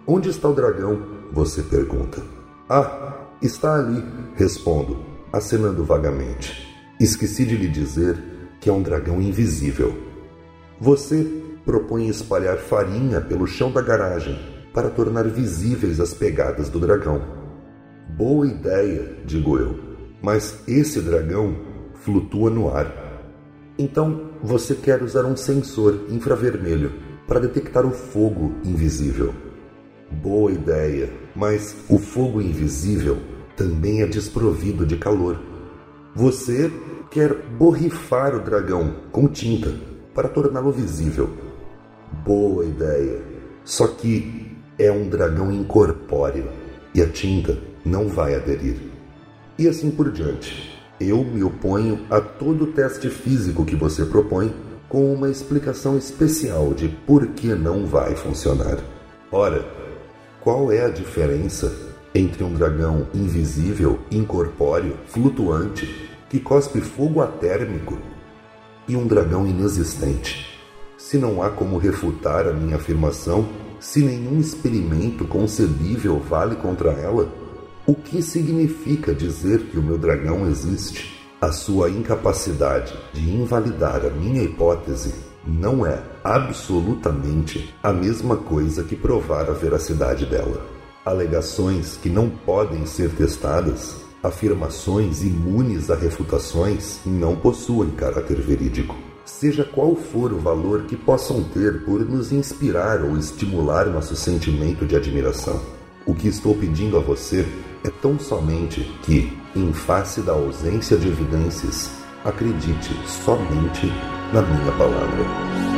Onde está o dragão? Você pergunta. Ah, está ali, respondo, acenando vagamente. Esqueci de lhe dizer que é um dragão invisível. Você propõe espalhar farinha pelo chão da garagem para tornar visíveis as pegadas do dragão. Boa ideia, digo eu, mas esse dragão flutua no ar. Então você quer usar um sensor infravermelho para detectar o fogo invisível. Boa ideia, mas o fogo invisível também é desprovido de calor. Você quer borrifar o dragão com tinta para torná-lo visível. Boa ideia. Só que é um dragão incorpóreo e a tinta não vai aderir. E assim por diante. Eu me oponho a todo teste físico que você propõe com uma explicação especial de por que não vai funcionar. Ora, qual é a diferença entre um dragão invisível, incorpóreo, flutuante, que cospe fogo atérmico, e um dragão inexistente? Se não há como refutar a minha afirmação, se nenhum experimento concebível vale contra ela, o que significa dizer que o meu dragão existe? A sua incapacidade de invalidar a minha hipótese não é absolutamente a mesma coisa que provar a veracidade dela. Alegações que não podem ser testadas, afirmações imunes a refutações, não possuem caráter verídico. Seja qual for o valor que possam ter por nos inspirar ou estimular nosso sentimento de admiração. O que estou pedindo a você é tão somente que, em face da ausência de evidências, acredite somente na minha palavra.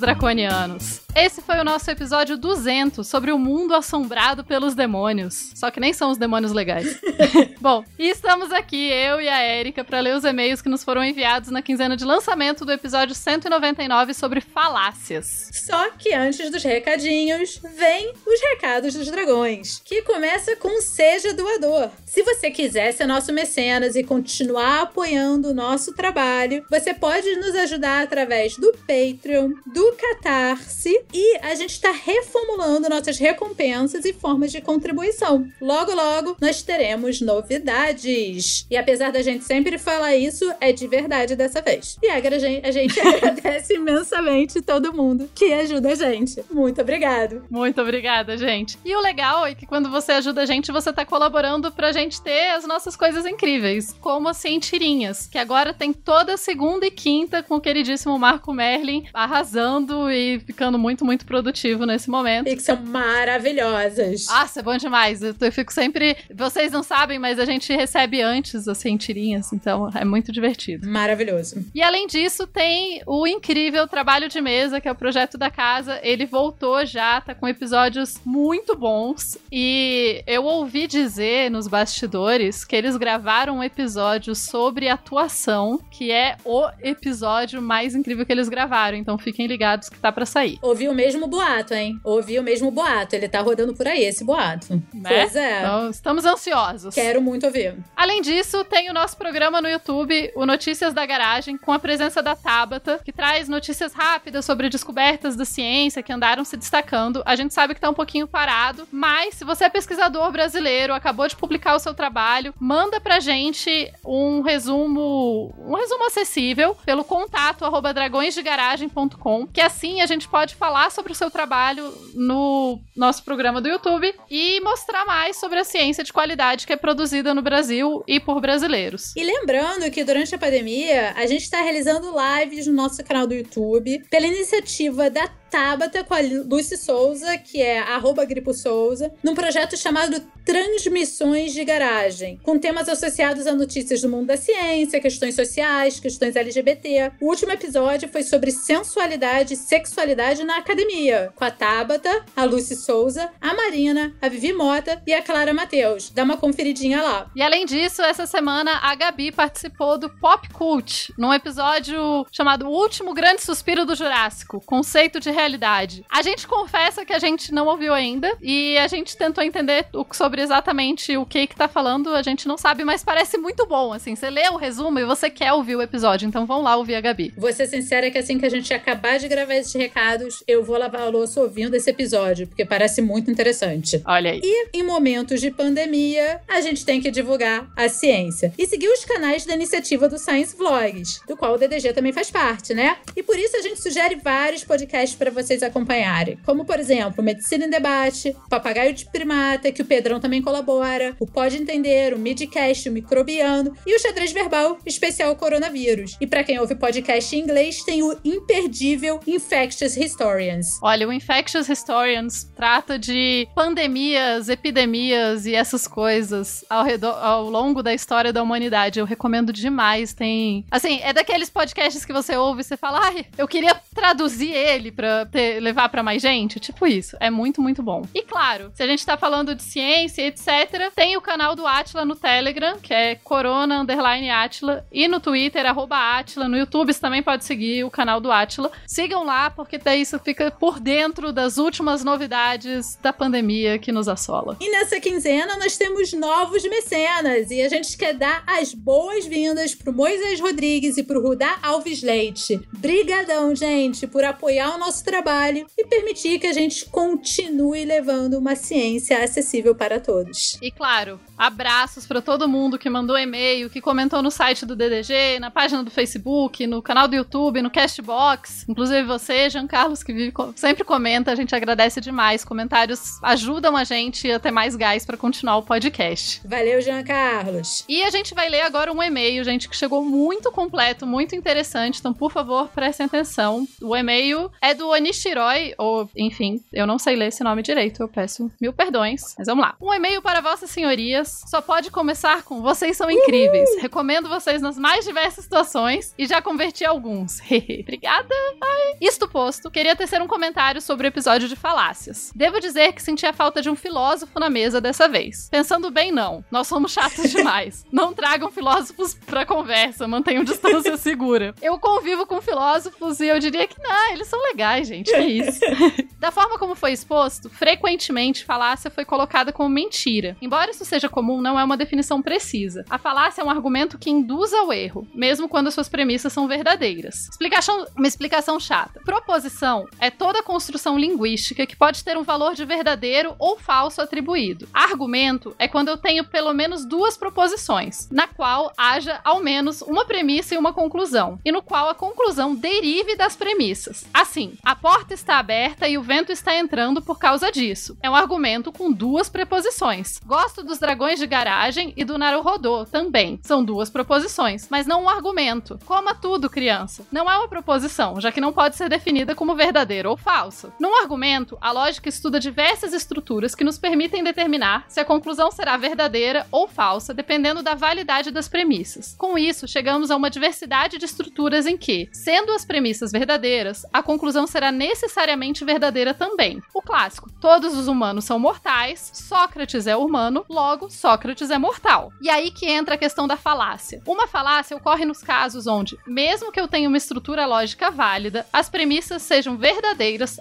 Draconianos. Esse foi o nosso episódio 200 sobre o mundo assombrado pelos demônios. Só que nem são os demônios legais. Bom, e estamos aqui, eu e a Erika, para ler os e-mails que nos foram enviados na quinzena de lançamento do episódio 199 sobre falácias. Só que antes dos recadinhos, vem os recados dos dragões, que começa com Seja Doador. Se você quiser ser nosso mecenas e continuar apoiando o nosso trabalho, você pode nos ajudar através do Patreon, do Catarse e a gente está reformulando nossas recompensas e formas de contribuição. Logo, logo, nós teremos novidades. E apesar da gente sempre falar isso, é de verdade dessa vez. E a gente, a gente agradece imensamente todo mundo que ajuda a gente. Muito obrigado. Muito obrigada, gente. E o legal é que quando você ajuda a gente, você está colaborando pra gente ter as nossas coisas incríveis, como as cientirinhas, que agora tem toda segunda e quinta com o queridíssimo Marco Merlin arrasando e ficando muito muito, muito produtivo nesse momento. E que são maravilhosas. Nossa, é bom demais. Eu, eu fico sempre. Vocês não sabem, mas a gente recebe antes, assim, tirinhas, então é muito divertido. Maravilhoso. E além disso, tem o incrível Trabalho de Mesa, que é o projeto da casa. Ele voltou já, tá com episódios muito bons. E eu ouvi dizer nos bastidores que eles gravaram um episódio sobre atuação, que é o episódio mais incrível que eles gravaram. Então fiquem ligados que tá para sair. Ouvi o mesmo boato, hein? Ouvi o mesmo boato. Ele tá rodando por aí, esse boato. Né? Pois é. Então, estamos ansiosos. Quero muito ouvir. Além disso, tem o nosso programa no YouTube, o Notícias da Garagem, com a presença da Tabata, que traz notícias rápidas sobre descobertas da ciência que andaram se destacando. A gente sabe que tá um pouquinho parado, mas se você é pesquisador brasileiro, acabou de publicar o seu trabalho, manda pra gente um resumo, um resumo acessível pelo contato arroba dragõesdegaragem.com, que assim a gente pode falar sobre o seu trabalho no nosso programa do YouTube e mostrar mais sobre a ciência de qualidade que é produzida no Brasil e por brasileiros. E lembrando que durante a pandemia a gente está realizando lives no nosso canal do YouTube pela iniciativa da Tabata com a Lucy Souza, que é arroba Gripo Souza, num projeto chamado Transmissões de Garagem, com temas associados a notícias do mundo da ciência, questões sociais, questões LGBT. O último episódio foi sobre sensualidade e sexualidade na academia, com a Tabata, a Lucy Souza, a Marina, a Vivi Mota e a Clara Mateus. Dá uma conferidinha lá. E além disso, essa semana a Gabi participou do Pop Cult, num episódio chamado O Último Grande Suspiro do Jurássico, conceito de realidade. A gente confessa que a gente não ouviu ainda e a gente tentou entender sobre exatamente o que que tá falando, a gente não sabe, mas parece muito bom, assim. Você lê o resumo e você quer ouvir o episódio, então vão lá ouvir a Gabi. Vou ser sincera que assim que a gente acabar de gravar esses recados, eu vou lavar a louça ouvindo esse episódio, porque parece muito interessante. Olha aí. E em momentos de pandemia, a gente tem que divulgar a ciência. E seguir os canais da iniciativa do Science Vlogs, do qual o DDG também faz parte, né? E por isso a gente sugere vários podcasts para vocês acompanharem. Como, por exemplo, Medicina em Debate, Papagaio de Primata, que o Pedrão também colabora, o Pode Entender, o Midcast, o Microbiano e o Xadrez Verbal, especial Coronavírus. E para quem ouve podcast em inglês, tem o imperdível Infectious Historians. Olha, o Infectious Historians trata de pandemias, epidemias e essas coisas ao, redor, ao longo da história da humanidade. Eu recomendo demais. Tem. Assim, é daqueles podcasts que você ouve e você fala, ai, eu queria traduzir ele pra ter, levar pra mais gente? Tipo isso. É muito, muito bom. E claro, se a gente tá falando de ciência, etc., tem o canal do Atila no Telegram, que é Corona Underline Atila, e no Twitter, arroba Atila. No YouTube você também pode seguir o canal do Atila. Sigam lá, porque daí fica por dentro das últimas novidades da pandemia que nos assola. E nessa quinzena nós temos novos mecenas e a gente quer dar as boas-vindas pro Moisés Rodrigues e pro Rudá Alves Leite. Brigadão, gente, por apoiar o nosso trabalho e permitir que a gente continue levando uma ciência acessível para todos. E claro, abraços para todo mundo que mandou e-mail, que comentou no site do DDG, na página do Facebook, no canal do YouTube, no Castbox. Inclusive você, Jean Carlos, que sempre comenta, a gente agradece demais. Comentários ajudam a gente a ter mais gás para continuar o podcast. Valeu, Jean Carlos. E a gente vai ler agora um e-mail, gente, que chegou muito completo, muito interessante. Então, por favor, prestem atenção. O e-mail é do Anishiroi, ou enfim, eu não sei ler esse nome direito, eu peço mil perdões. Mas vamos lá. Um e-mail para Vossas Senhorias só pode começar com vocês são incríveis. Uhul. Recomendo vocês nas mais diversas situações e já converti alguns. Obrigada. Ai. Isto posto, queria tecer um comentário sobre o episódio de falácias. Devo dizer que senti a falta de um filósofo na mesa dessa vez. Pensando bem, não. Nós somos chatos demais. não tragam filósofos pra conversa, mantenham distância segura. Eu convivo com filósofos e eu diria que não, eles são legais, gente. Que isso. da forma como foi exposto, frequentemente falácia foi colocada como mentira. Embora isso seja comum, não é uma definição precisa. A falácia é um argumento que induz ao erro, mesmo quando suas premissas são verdadeiras. Explicação, uma explicação chata. Proposição é toda construção linguística que pode ter um valor de verdadeiro ou falso atribuído. Argumento é quando eu tenho pelo menos duas proposições, na qual haja ao menos uma premissa e uma conclusão, e no qual a conclusão derive das premissas. Assim, a porta está aberta e o vento está entrando por causa disso. É um argumento com duas preposições. Gosto dos dragões de garagem e do Naruhodô também. São duas proposições, mas não um argumento. Coma tudo, criança. Não é uma proposição, já que não pode ser definida como verdadeiro ou falso. Num argumento, a lógica estuda diversas estruturas que nos permitem determinar se a conclusão será verdadeira ou falsa, dependendo da validade das premissas. Com isso, chegamos a uma diversidade de estruturas em que, sendo as premissas verdadeiras, a conclusão será necessariamente verdadeira também. O clássico: todos os humanos são mortais, Sócrates é humano, logo Sócrates é mortal. E aí que entra a questão da falácia. Uma falácia ocorre nos casos onde, mesmo que eu tenha uma estrutura lógica válida, as premissas sejam verdadeiras,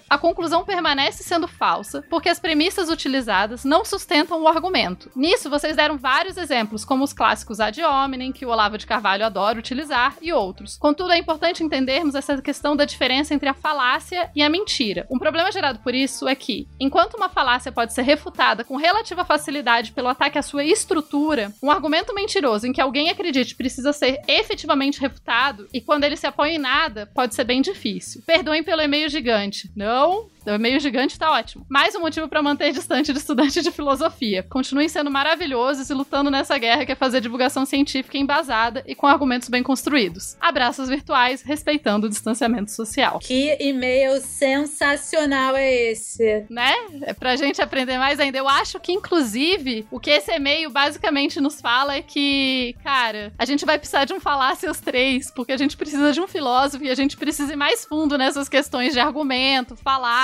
a conclusão permanece sendo falsa, porque as premissas utilizadas não sustentam o argumento. Nisso, vocês deram vários exemplos, como os clássicos ad hominem, que o Olavo de Carvalho adora utilizar, e outros. Contudo, é importante entendermos essa questão da diferença entre a falácia e a mentira. Um problema gerado por isso é que, enquanto uma falácia pode ser refutada com relativa facilidade pelo ataque à sua estrutura, um argumento mentiroso em que alguém acredite precisa ser efetivamente refutado, e quando ele se apoia em nada, pode ser bem difícil. Perdoem pelo e-mail gigante. Não, o e-mail gigante tá ótimo. Mais um motivo para manter distante de estudante de filosofia. Continuem sendo maravilhosos e lutando nessa guerra que é fazer divulgação científica embasada e com argumentos bem construídos. Abraços virtuais, respeitando o distanciamento social. Que e-mail sensacional é esse? Né? É pra gente aprender mais ainda. Eu acho que, inclusive, o que esse e-mail basicamente nos fala é que, cara, a gente vai precisar de um falácia os três, porque a gente precisa de um filósofo e a gente precisa ir mais fundo nessas questões de argumento,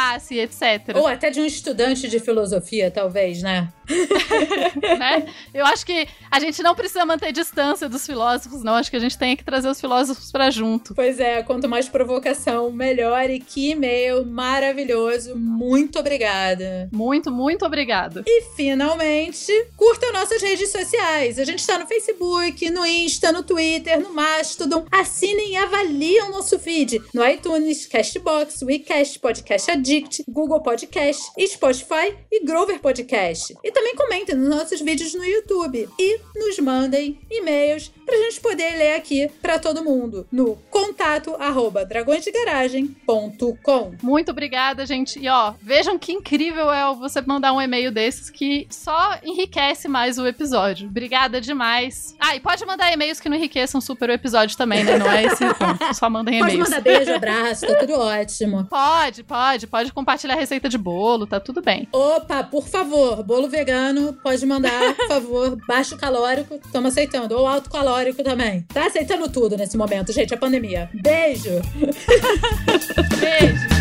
falácia, etc. Ou até de um estudante de filosofia, talvez, né? né? Eu acho que a gente não precisa manter distância dos filósofos, não. Acho que a gente tem que trazer os filósofos para junto. Pois é, quanto mais provocação, melhor. E que e-mail maravilhoso. Muito obrigada. Muito, muito obrigada. E finalmente, curta nossas redes sociais. A gente está no Facebook, no Insta, no Twitter, no Mastodon. Assinem e avaliem o nosso feed no iTunes, Castbox, WeCast, Podcast Addict, Google Podcast, Spotify e Grover Podcast. E também comentem nos nossos vídeos no YouTube e nos mandem e-mails pra gente poder ler aqui para todo mundo no contato arroba dragõesdegaragem.com. Muito obrigada, gente. E ó, vejam que incrível é você mandar um e-mail desses que só enriquece mais o episódio. Obrigada demais. Ah, e pode mandar e-mails que não enriqueçam super o episódio também, né? Não é esse ponto. Só mandem e-mails. Pode mandar beijo, abraço, tá tudo ótimo. Pode, pode. Pode compartilhar a receita de bolo, tá tudo bem. Opa, por favor, bolo vegano vegano, pode mandar, por favor, baixo calórico, estamos aceitando. Ou alto calórico histórico também. Tá aceitando tudo nesse momento, gente, a pandemia. Beijo! Beijo!